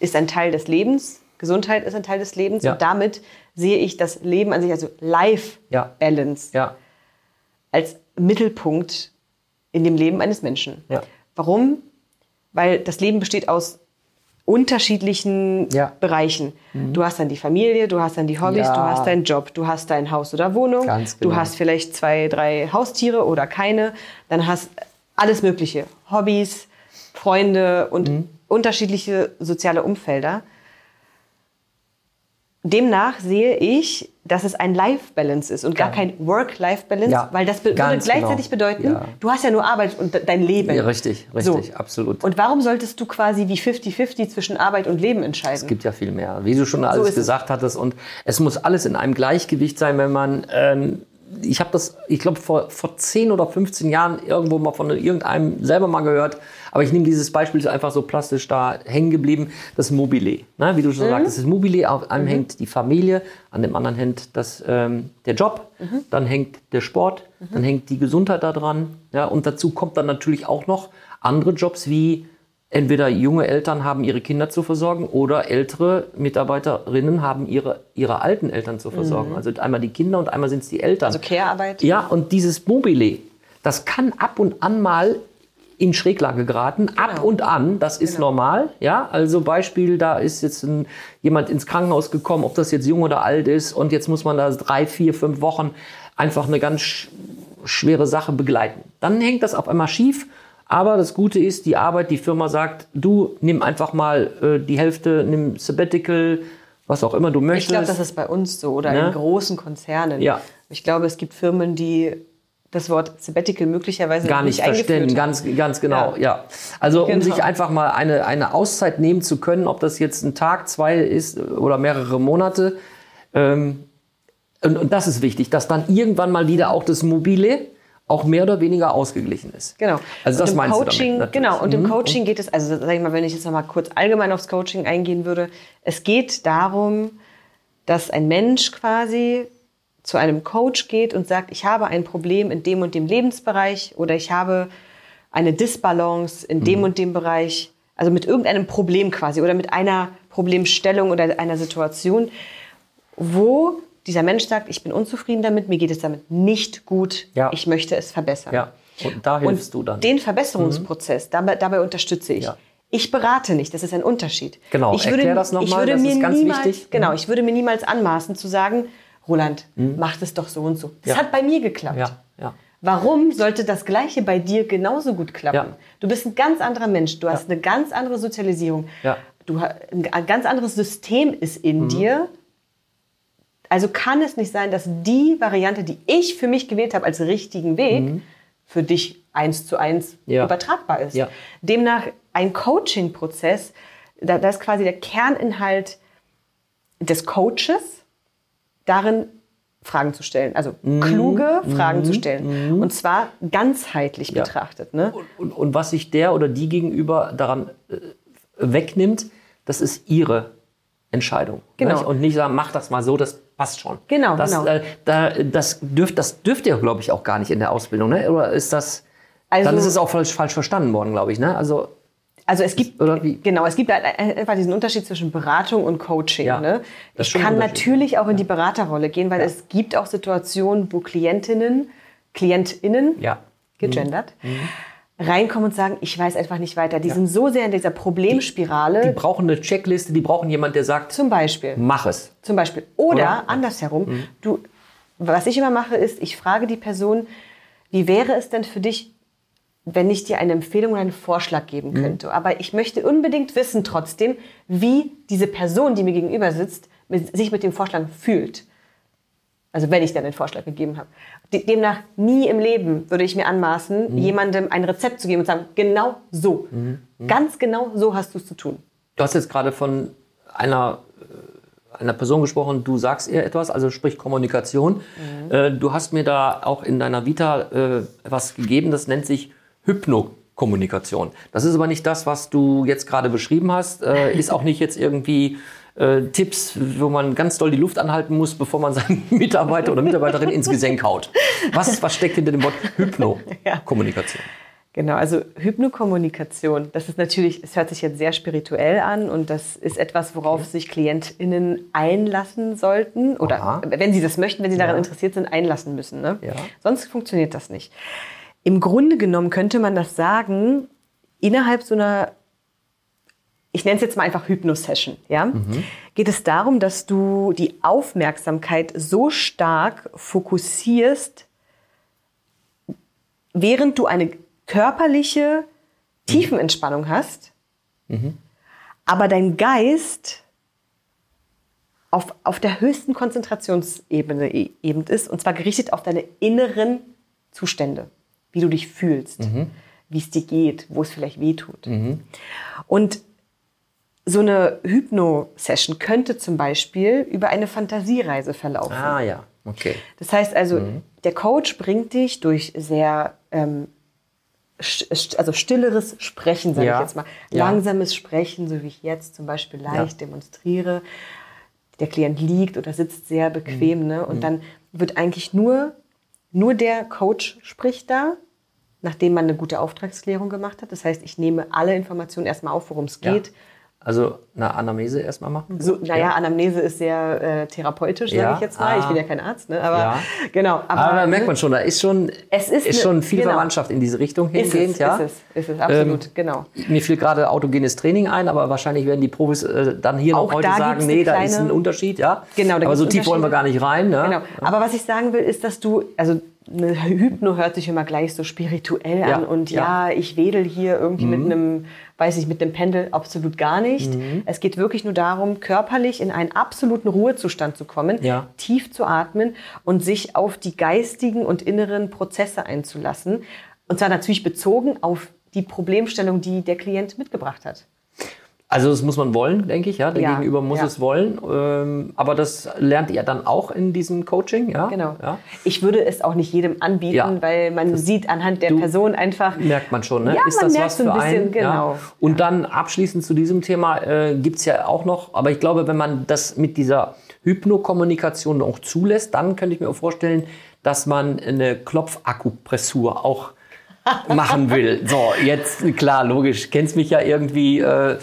ist ein Teil des Lebens, Gesundheit ist ein Teil des Lebens Ja. und damit sehe ich das Leben an sich, also Life-Balance, Ja, als Mittelpunkt in dem Leben eines Menschen. Ja. Warum? Weil das Leben besteht aus unterschiedlichen Ja. Mhm. Bereichen. Du hast dann die Familie, du hast dann die Hobbys, Ja. du hast deinen Job, du hast dein Haus oder Wohnung, Ganz du genau. hast vielleicht zwei, drei Haustiere oder keine, dann hast alles Mögliche, Hobbys, Freunde und Mhm. unterschiedliche soziale Umfelder. Demnach sehe ich, dass es ein Life-Balance ist und gar Ja. kein Work-Life-Balance, Ja, weil das be würde ganz gleichzeitig genau. bedeuten, Ja. du hast ja nur Arbeit und de- dein Leben. Ja, richtig, richtig, absolut. Und warum solltest du quasi wie 50-50 zwischen Arbeit und Leben entscheiden? Es gibt ja viel mehr, wie du schon alles es. gesagt hattest. Und es muss alles in einem Gleichgewicht sein, wenn man. Ähm, ich habe das, ich glaube, vor, vor 10 oder 15 Jahren irgendwo mal von irgendeinem selber mal gehört. Aber ich nehme dieses Beispiel ist einfach so plastisch da hängen geblieben. Das Mobile. Ne? Wie du schon sagtest, das Mobile. Auf einem hängt die Familie, an dem anderen hängt das, ähm, der Job, dann hängt der Sport, dann hängt die Gesundheit da dran. Ja? Und dazu kommt dann natürlich auch noch andere Jobs wie entweder junge Eltern haben ihre Kinder zu versorgen oder ältere Mitarbeiterinnen haben ihre, ihre alten Eltern zu versorgen. Also einmal die Kinder und einmal sind es die Eltern. Also Care-Arbeit? Ja, und dieses Mobile, das kann ab und an mal in Schräglage geraten, ab Genau. und an, das ist normal, ja, also Beispiel, da ist jetzt ein, jemand ins Krankenhaus gekommen, ob das jetzt jung oder alt ist und jetzt muss man da drei, vier, fünf Wochen einfach eine ganz sch schwere Sache begleiten. Dann hängt das auf einmal schief, aber das Gute ist, die Arbeit, die Firma sagt, du nimm einfach mal äh, die Hälfte, nimm Sabbatical, was auch immer du Ich möchtest. glaube, das ist bei uns so oder Ne? in großen Konzernen. Ja. Ich glaube, es gibt Firmen, die das Wort Sabbatical möglicherweise gar nicht nicht verstehen, ganz, ganz genau, Ja. ja. Also um Genau. sich einfach mal eine, eine Auszeit nehmen zu können, ob das jetzt ein Tag, zwei ist oder mehrere Monate. Ähm, und, und das ist wichtig, dass dann irgendwann mal wieder auch das Mobile auch mehr oder weniger ausgeglichen ist. Genau. Also das und im meinst du Coaching, damit natürlich. Genau, und im Mhm. Coaching geht es, also sag ich mal, wenn ich jetzt noch mal kurz allgemein aufs Coaching eingehen würde, es geht darum, dass ein Mensch quasi zu einem Coach geht und sagt, ich habe ein Problem in dem und dem Lebensbereich oder ich habe eine Disbalance in Mhm. dem und dem Bereich, also mit irgendeinem Problem quasi oder mit einer Problemstellung oder einer Situation, wo dieser Mensch sagt, ich bin unzufrieden damit, mir geht es damit nicht gut, Ja. ich möchte es verbessern. Ja, und da hilfst du dann. Den Verbesserungsprozess, dabei, dabei unterstütze ich. Ja. Ich berate nicht, das ist ein Unterschied. Genau, ich würde, das noch ich mal, würde das ist ganz niemals, wichtig. Mhm. Genau, ich würde mir niemals anmaßen zu sagen, Roland, mach das doch so und so. Das Ja. hat bei mir geklappt. Ja, ja. Warum sollte das Gleiche bei dir genauso gut klappen? Du bist ein ganz anderer Mensch, du hast eine ganz andere Sozialisierung, du, ein ganz anderes System ist Mhm. in dir. Also kann es nicht sein, dass die Variante, die ich für mich gewählt habe als richtigen Weg, für dich eins zu eins Mhm. Übertragbar ist. Demnach ein Coaching-Prozess, da, da ist quasi der Kerninhalt des Coaches darin, Fragen zu stellen. Also Mhm. kluge Fragen zu stellen. Und zwar ganzheitlich Ja. betrachtet. Ne? Und, und was sich der oder die gegenüber daran äh, wegnimmt, das ist ihre Entscheidung. Genau. Nicht? Und nicht sagen, mach das mal so, das passt schon. Genau, das, genau. Äh, da, das, dürft, das dürft ihr, glaube ich, auch gar nicht in der Ausbildung. Ne? Oder ist das... Also- dann ist es auch falsch, falsch verstanden worden, glaube ich. Ne? Also Also es gibt Oder wie? genau, es gibt halt einfach diesen Unterschied zwischen Beratung und Coaching. Ja, ne? Ich kann natürlich auch in die Beraterrolle gehen, weil es gibt auch Situationen, wo Klientinnen, KlientInnen, ja. gegendert, reinkommen und sagen, ich weiß einfach nicht weiter. Die sind so sehr in dieser Problemspirale. Die brauchen eine Checkliste, die brauchen jemand, der sagt, zum Beispiel. mach es. Zum Beispiel. Oder, Oder? Mhm. andersherum, du, was ich immer mache, ist, ich frage die Person, wie wäre es denn für dich, wenn ich dir eine Empfehlung oder einen Vorschlag geben Mhm. könnte? Aber ich möchte unbedingt wissen trotzdem, wie diese Person, die mir gegenüber sitzt, mit, sich mit dem Vorschlag fühlt. Also wenn ich dann den Vorschlag gegeben habe. De- Demnach nie im Leben würde ich mir anmaßen, Mhm. jemandem ein Rezept zu geben und sagen, genau so. Mhm. Ganz genau so hast du es zu tun. Du hast jetzt gerade von einer, äh, einer Person gesprochen, du sagst ihr etwas, also sprich Kommunikation. Mhm. Äh, du hast mir da auch in deiner Vita äh, was gegeben, das nennt sich Hypnokommunikation. Das ist aber nicht das, was du jetzt gerade beschrieben hast, äh, ist auch nicht jetzt irgendwie äh, Tipps, wo man ganz doll die Luft anhalten muss, bevor man seinen Mitarbeiter oder Mitarbeiterin ins Gesenk haut. Was, was steckt hinter dem Wort Hypnokommunikation? Ja. Genau, also Hypnokommunikation, das ist natürlich, es hört sich jetzt sehr spirituell an und das ist etwas, worauf okay. sich KlientInnen einlassen sollten oder Aha. wenn sie das möchten, wenn sie daran ja. interessiert sind, einlassen müssen. Ne? Ja. Sonst funktioniert das nicht. Im Grunde genommen könnte man das sagen, innerhalb so einer, ich nenne es jetzt mal einfach Hypno-Session, ja, mhm. geht es darum, dass du die Aufmerksamkeit so stark fokussierst, während du eine körperliche Tiefenentspannung hast, mhm. aber dein Geist auf, auf der höchsten Konzentrationsebene e, eben ist, und zwar gerichtet auf deine inneren Zustände, wie du dich fühlst, mhm. wie es dir geht, wo es vielleicht weh tut. Mhm. Und so eine Hypno-Session könnte zum Beispiel über eine Fantasiereise verlaufen. Ah ja, okay. Das heißt also, mhm. der Coach bringt dich durch sehr ähm, also stilleres Sprechen, sage ja. ich jetzt mal. Langsames Sprechen, so wie ich jetzt zum Beispiel leicht ja. demonstriere. Der Klient liegt oder sitzt sehr bequem, mhm. ne? Und mhm. dann wird eigentlich nur, nur der Coach spricht da, nachdem man eine gute Auftragsklärung gemacht hat. Das heißt, ich nehme alle Informationen erstmal auf, worum es geht. Ja. Also eine Anamnese erstmal machen? So, naja, ja. Anamnese ist sehr äh, therapeutisch, sage ja. ich jetzt mal. Ah. Ich bin ja kein Arzt, ne? aber ja. genau. Aber, aber da merkt man schon, da ist schon, es ist, ist schon viel genau. Verwandtschaft in diese Richtung hingehend. Ist es, ja? ist es, ist es absolut, ähm, genau. Mir fiel gerade autogenes Training ein, aber wahrscheinlich werden die Profis äh, dann hier Auch noch heute sagen, nee, da ist ein Unterschied. Ja? Genau, aber so tief wollen wir gar nicht rein. Ne? Genau. Aber was ich sagen will, ist, dass du, also Hypno hört sich immer gleich so spirituell ja, an und ja, ja ich wedel hier irgendwie mhm. mit einem, weiß ich, mit einem Pendel absolut gar nicht. Mhm. Es geht wirklich nur darum, körperlich in einen absoluten Ruhezustand zu kommen, ja. tief zu atmen und sich auf die geistigen und inneren Prozesse einzulassen. Und zwar natürlich bezogen auf die Problemstellung, die der Klient mitgebracht hat. Also das muss man wollen, denke ich, ja. Der ja, Gegenüber muss ja. es wollen. Ähm, aber das lernt ihr dann auch in diesem Coaching, ja? Genau. Ja. Ich würde es auch nicht jedem anbieten, weil man das sieht anhand der Person einfach. Merkt man schon, ne? Ja, Ist das was für ein bisschen, einen? Genau. Und dann abschließend zu diesem Thema äh, gibt es ja auch noch, aber ich glaube, wenn man das mit dieser Hypnokommunikation auch zulässt, dann könnte ich mir auch vorstellen, dass man eine Klopfakupressur auch machen will. So, jetzt klar, logisch, kennst mich ja irgendwie. Äh,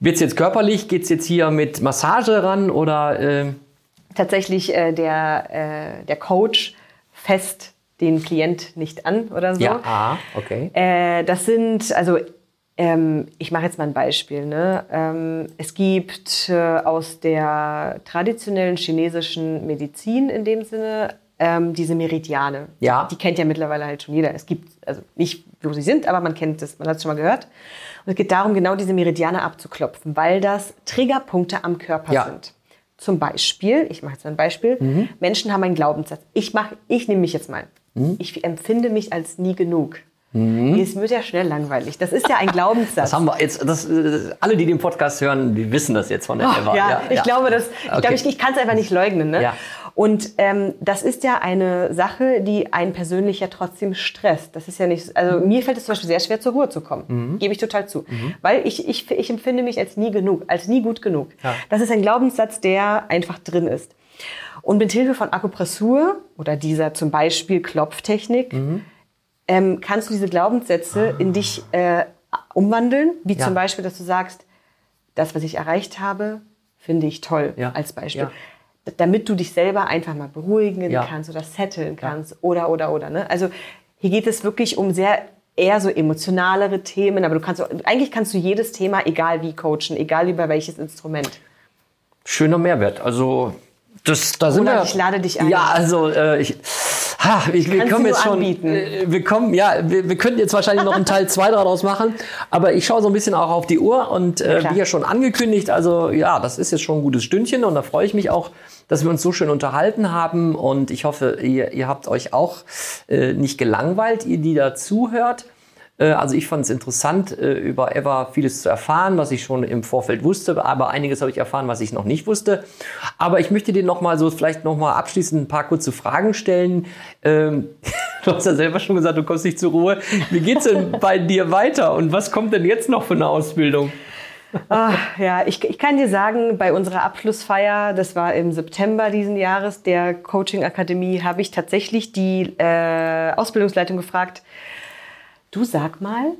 wird es jetzt körperlich? Geht es jetzt hier mit Massage ran oder? Äh? Tatsächlich äh, der, äh, der Coach fest den Klient nicht an oder so. Ja, ah, okay. Äh, das sind, also ähm, ich mache jetzt mal ein Beispiel. Ne? Ähm, es gibt äh, aus der traditionellen chinesischen Medizin in dem Sinne ähm, diese Meridiane. Ja. Die kennt ja mittlerweile halt schon jeder. Es gibt, also nicht, wo sie sind, aber man kennt es, man hat es schon mal gehört. Und es geht darum, genau diese Meridiane abzuklopfen, weil das Triggerpunkte am Körper ja. sind. Zum Beispiel, ich mache jetzt ein Beispiel, mhm. Menschen haben einen Glaubenssatz. Ich mache, ich nehme mich jetzt mal. Mhm. Ich empfinde mich als nie genug. Mhm. Es wird ja schnell langweilig. Das ist ja ein Glaubenssatz. Das haben wir jetzt, das, alle, die den Podcast hören, die wissen das jetzt von der oh, Eva. Ja, ja, ich ja. glaube, das, ich, okay. ich, ich kann es einfach nicht leugnen. Ne? Ja. Und ähm, das ist ja eine Sache, die einen persönlich ja trotzdem stresst. Das ist ja nicht, also mir fällt es zum Beispiel sehr schwer, zur Ruhe zu kommen. Mhm. Gebe ich total zu. Mhm. Weil ich, ich, ich empfinde mich als nie genug, als nie gut genug. Ja. Das ist ein Glaubenssatz, der einfach drin ist. Und mit Hilfe von Akupressur oder dieser zum Beispiel Klopftechnik mhm. ähm, kannst du diese Glaubenssätze ah. in dich äh, umwandeln. Wie ja. zum Beispiel, dass du sagst, das, was ich erreicht habe, finde ich toll, ja. als Beispiel. Damit du dich selber einfach mal beruhigen ja. kannst oder setteln kannst ja. oder, oder, oder. Ne? Also hier geht es wirklich um sehr eher so emotionalere Themen, aber du kannst eigentlich kannst du jedes Thema, egal wie coachen, egal über welches Instrument. Schöner Mehrwert. Also das, da sind Oder wir. Ich lade dich ein. Ja, also äh, ich, ha, ich, wir kommen jetzt schon. Äh, wir kommen, ja, wir, wir könnten jetzt wahrscheinlich noch einen Teil 2 daraus machen, aber ich schaue so ein bisschen auch auf die Uhr und äh, wie ja schon angekündigt, also ja, das ist jetzt schon ein gutes Stündchen und da freue ich mich auch, dass wir uns so schön unterhalten haben und ich hoffe, ihr, ihr habt euch auch äh, nicht gelangweilt, ihr die da zuhört. Äh, also ich fand es interessant, äh, über Eva vieles zu erfahren, was ich schon im Vorfeld wusste, aber einiges habe ich erfahren, was ich noch nicht wusste. Aber ich möchte dir noch mal so vielleicht noch mal abschließend ein paar kurze Fragen stellen. Ähm, du hast ja selber schon gesagt, du kommst nicht zur Ruhe. Wie geht's denn bei dir weiter und was kommt denn jetzt noch für eine Ausbildung? Ach, ja, ich, ich kann dir sagen, bei unserer Abschlussfeier, das war im September diesen Jahres, der Coaching Akademie, habe ich tatsächlich die äh, Ausbildungsleitung gefragt, du sag mal,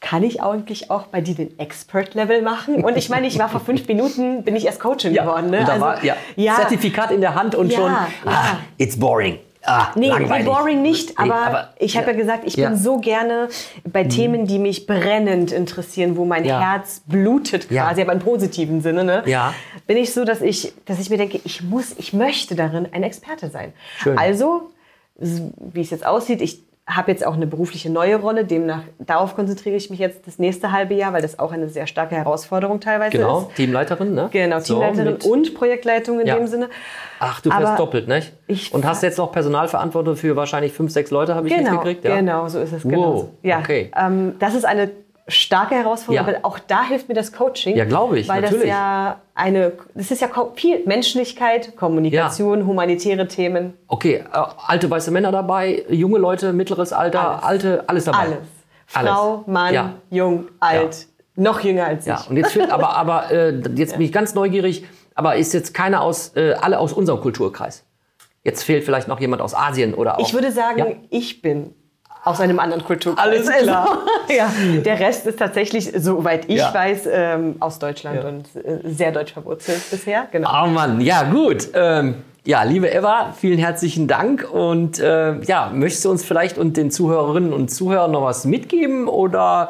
kann ich eigentlich auch bei dir den Expert-Level machen? Und ich meine, ich war vor fünf Minuten, bin ich erst Coaching Ja, geworden. Ne? und da Also, war, ja, ja. Zertifikat in der Hand und Ja, schon, ja. ah, it's boring. Ah, Nee, langweilig. boring nicht, Nee, aber, ich habe ja. gesagt, ich Ja. Mhm. bin so gerne bei Themen, die mich brennend interessieren, wo mein Ja. Herz blutet Ja. quasi, aber im positiven Sinne, ne? Ja. Bin ich so, dass ich, dass ich mir denke, ich muss, ich möchte darin ein Experte sein. Schön. Also, wie es jetzt aussieht, ich habe jetzt auch eine berufliche neue Rolle, demnach darauf konzentriere ich mich jetzt das nächste halbe Jahr, weil das auch eine sehr starke Herausforderung teilweise Genau, ist. Teamleiterin, ne? Genau, So, Teamleiterin mit- und Projektleitung in Ja. dem Sinne. Ach, du fährst doppelt, ich und hast jetzt noch Personalverantwortung für wahrscheinlich fünf, sechs Leute, habe ich Genau, mitgekriegt. Ja? genau, so ist es. Genau. Wow, so. Ja, okay. ähm, das ist eine starke Herausforderung, Ja. aber auch da hilft mir das Coaching. Ja, glaube ich, weil natürlich. das ja eine, das ist ja viel Menschlichkeit, Kommunikation, humanitäre Themen, Okay, äh, alte weiße Männer dabei, junge Leute, mittleres Alter, Alles. alte, alles dabei. alles. Frau, Mann, Ja. jung, alt, noch jünger als ich. Ja, und jetzt fehlt aber, aber äh, jetzt bin ich ganz neugierig, aber ist jetzt keiner aus, äh, alle aus unserem Kulturkreis? Jetzt fehlt vielleicht noch jemand aus Asien oder auch. ich würde sagen, Ja. ich bin aus einem anderen Kulturkreis. Alles klar. ja. Der Rest ist tatsächlich, soweit ich Ja. weiß, ähm, aus Deutschland und äh, sehr deutsch verwurzelt bisher. Genau. Oh Mann, ja gut. Ähm, ja, liebe Eva, vielen herzlichen Dank. Und äh, ja, möchtest du uns vielleicht und den Zuhörerinnen und Zuhörern noch was mitgeben? Oder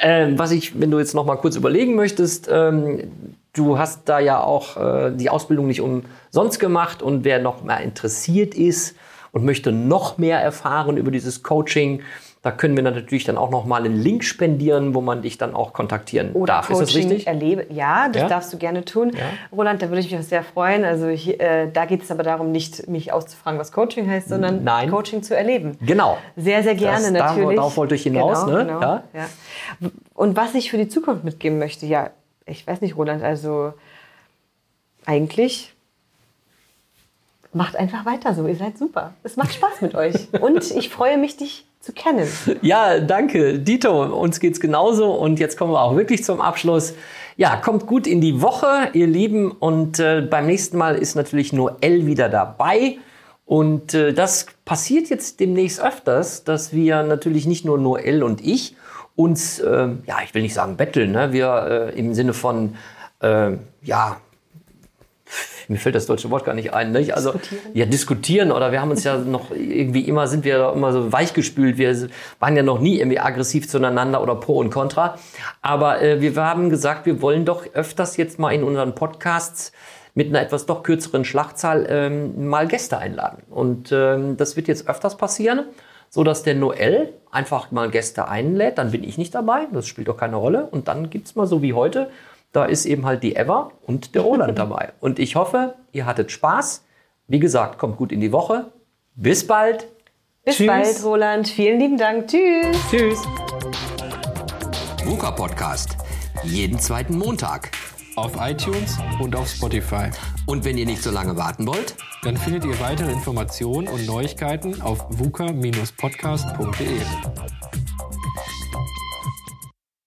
ähm, was ich, wenn du jetzt noch mal kurz überlegen möchtest, ähm, du hast da ja auch äh, die Ausbildung nicht umsonst gemacht und wer noch mal interessiert ist und möchte noch mehr erfahren über dieses Coaching, da können wir natürlich dann auch noch mal einen Link spendieren, wo man dich dann auch kontaktieren darf. Ist das Coaching richtig? Erlebe. Ja, das Ja? darfst du gerne tun. Roland, da würde ich mich auch sehr freuen. Also hier, äh, da geht es aber darum, nicht mich auszufragen, was Coaching heißt, sondern Nein. Coaching zu erleben. Genau. Sehr, sehr gerne Das- da- natürlich. darauf wollte ich hinaus, genau, ne? Genau, Ja. ja. Und was ich für die Zukunft mitgeben möchte, ja, ich weiß nicht, Roland, also eigentlich macht einfach weiter so. Ihr seid super. Es macht Spaß mit euch. Und ich freue mich, dich zu kennen. Ja, danke, Dito. Uns geht's genauso. Und jetzt kommen wir auch wirklich zum Abschluss. Ja, kommt gut in die Woche, ihr Lieben. Und äh, beim nächsten Mal ist natürlich Noel wieder dabei. Und äh, das passiert jetzt demnächst öfters, dass wir natürlich nicht nur Noel und ich uns, äh, ja, ich will nicht sagen betteln, ne? wir äh, im Sinne von, äh, ja, mir fällt das deutsche Wort gar nicht ein. Nicht? Also, Diskutieren? Ja, diskutieren oder wir haben uns ja noch irgendwie immer, sind wir immer so weichgespült. Wir waren ja noch nie irgendwie aggressiv zueinander oder pro und contra. Aber äh, wir haben gesagt, wir wollen doch öfters jetzt mal in unseren Podcasts mit einer etwas doch kürzeren Schlachtzahl ähm, mal Gäste einladen. Und ähm, das wird jetzt öfters passieren, so dass der Noel einfach mal Gäste einlädt. Dann bin ich nicht dabei, das spielt doch keine Rolle. Und dann gibt's mal so wie heute, da ist eben halt die Eva und der Roland dabei. Und ich hoffe, ihr hattet Spaß. Wie gesagt, kommt gut in die Woche. Bis bald. Bis Tschüss. bald, Roland. Vielen lieben Dank. Tschüss. Tschüss. VUCA Podcast. Jeden zweiten Montag. auf iTunes und auf Spotify. Und wenn ihr nicht so lange warten wollt, Dann findet ihr weitere Informationen und Neuigkeiten auf vuca-podcast.de.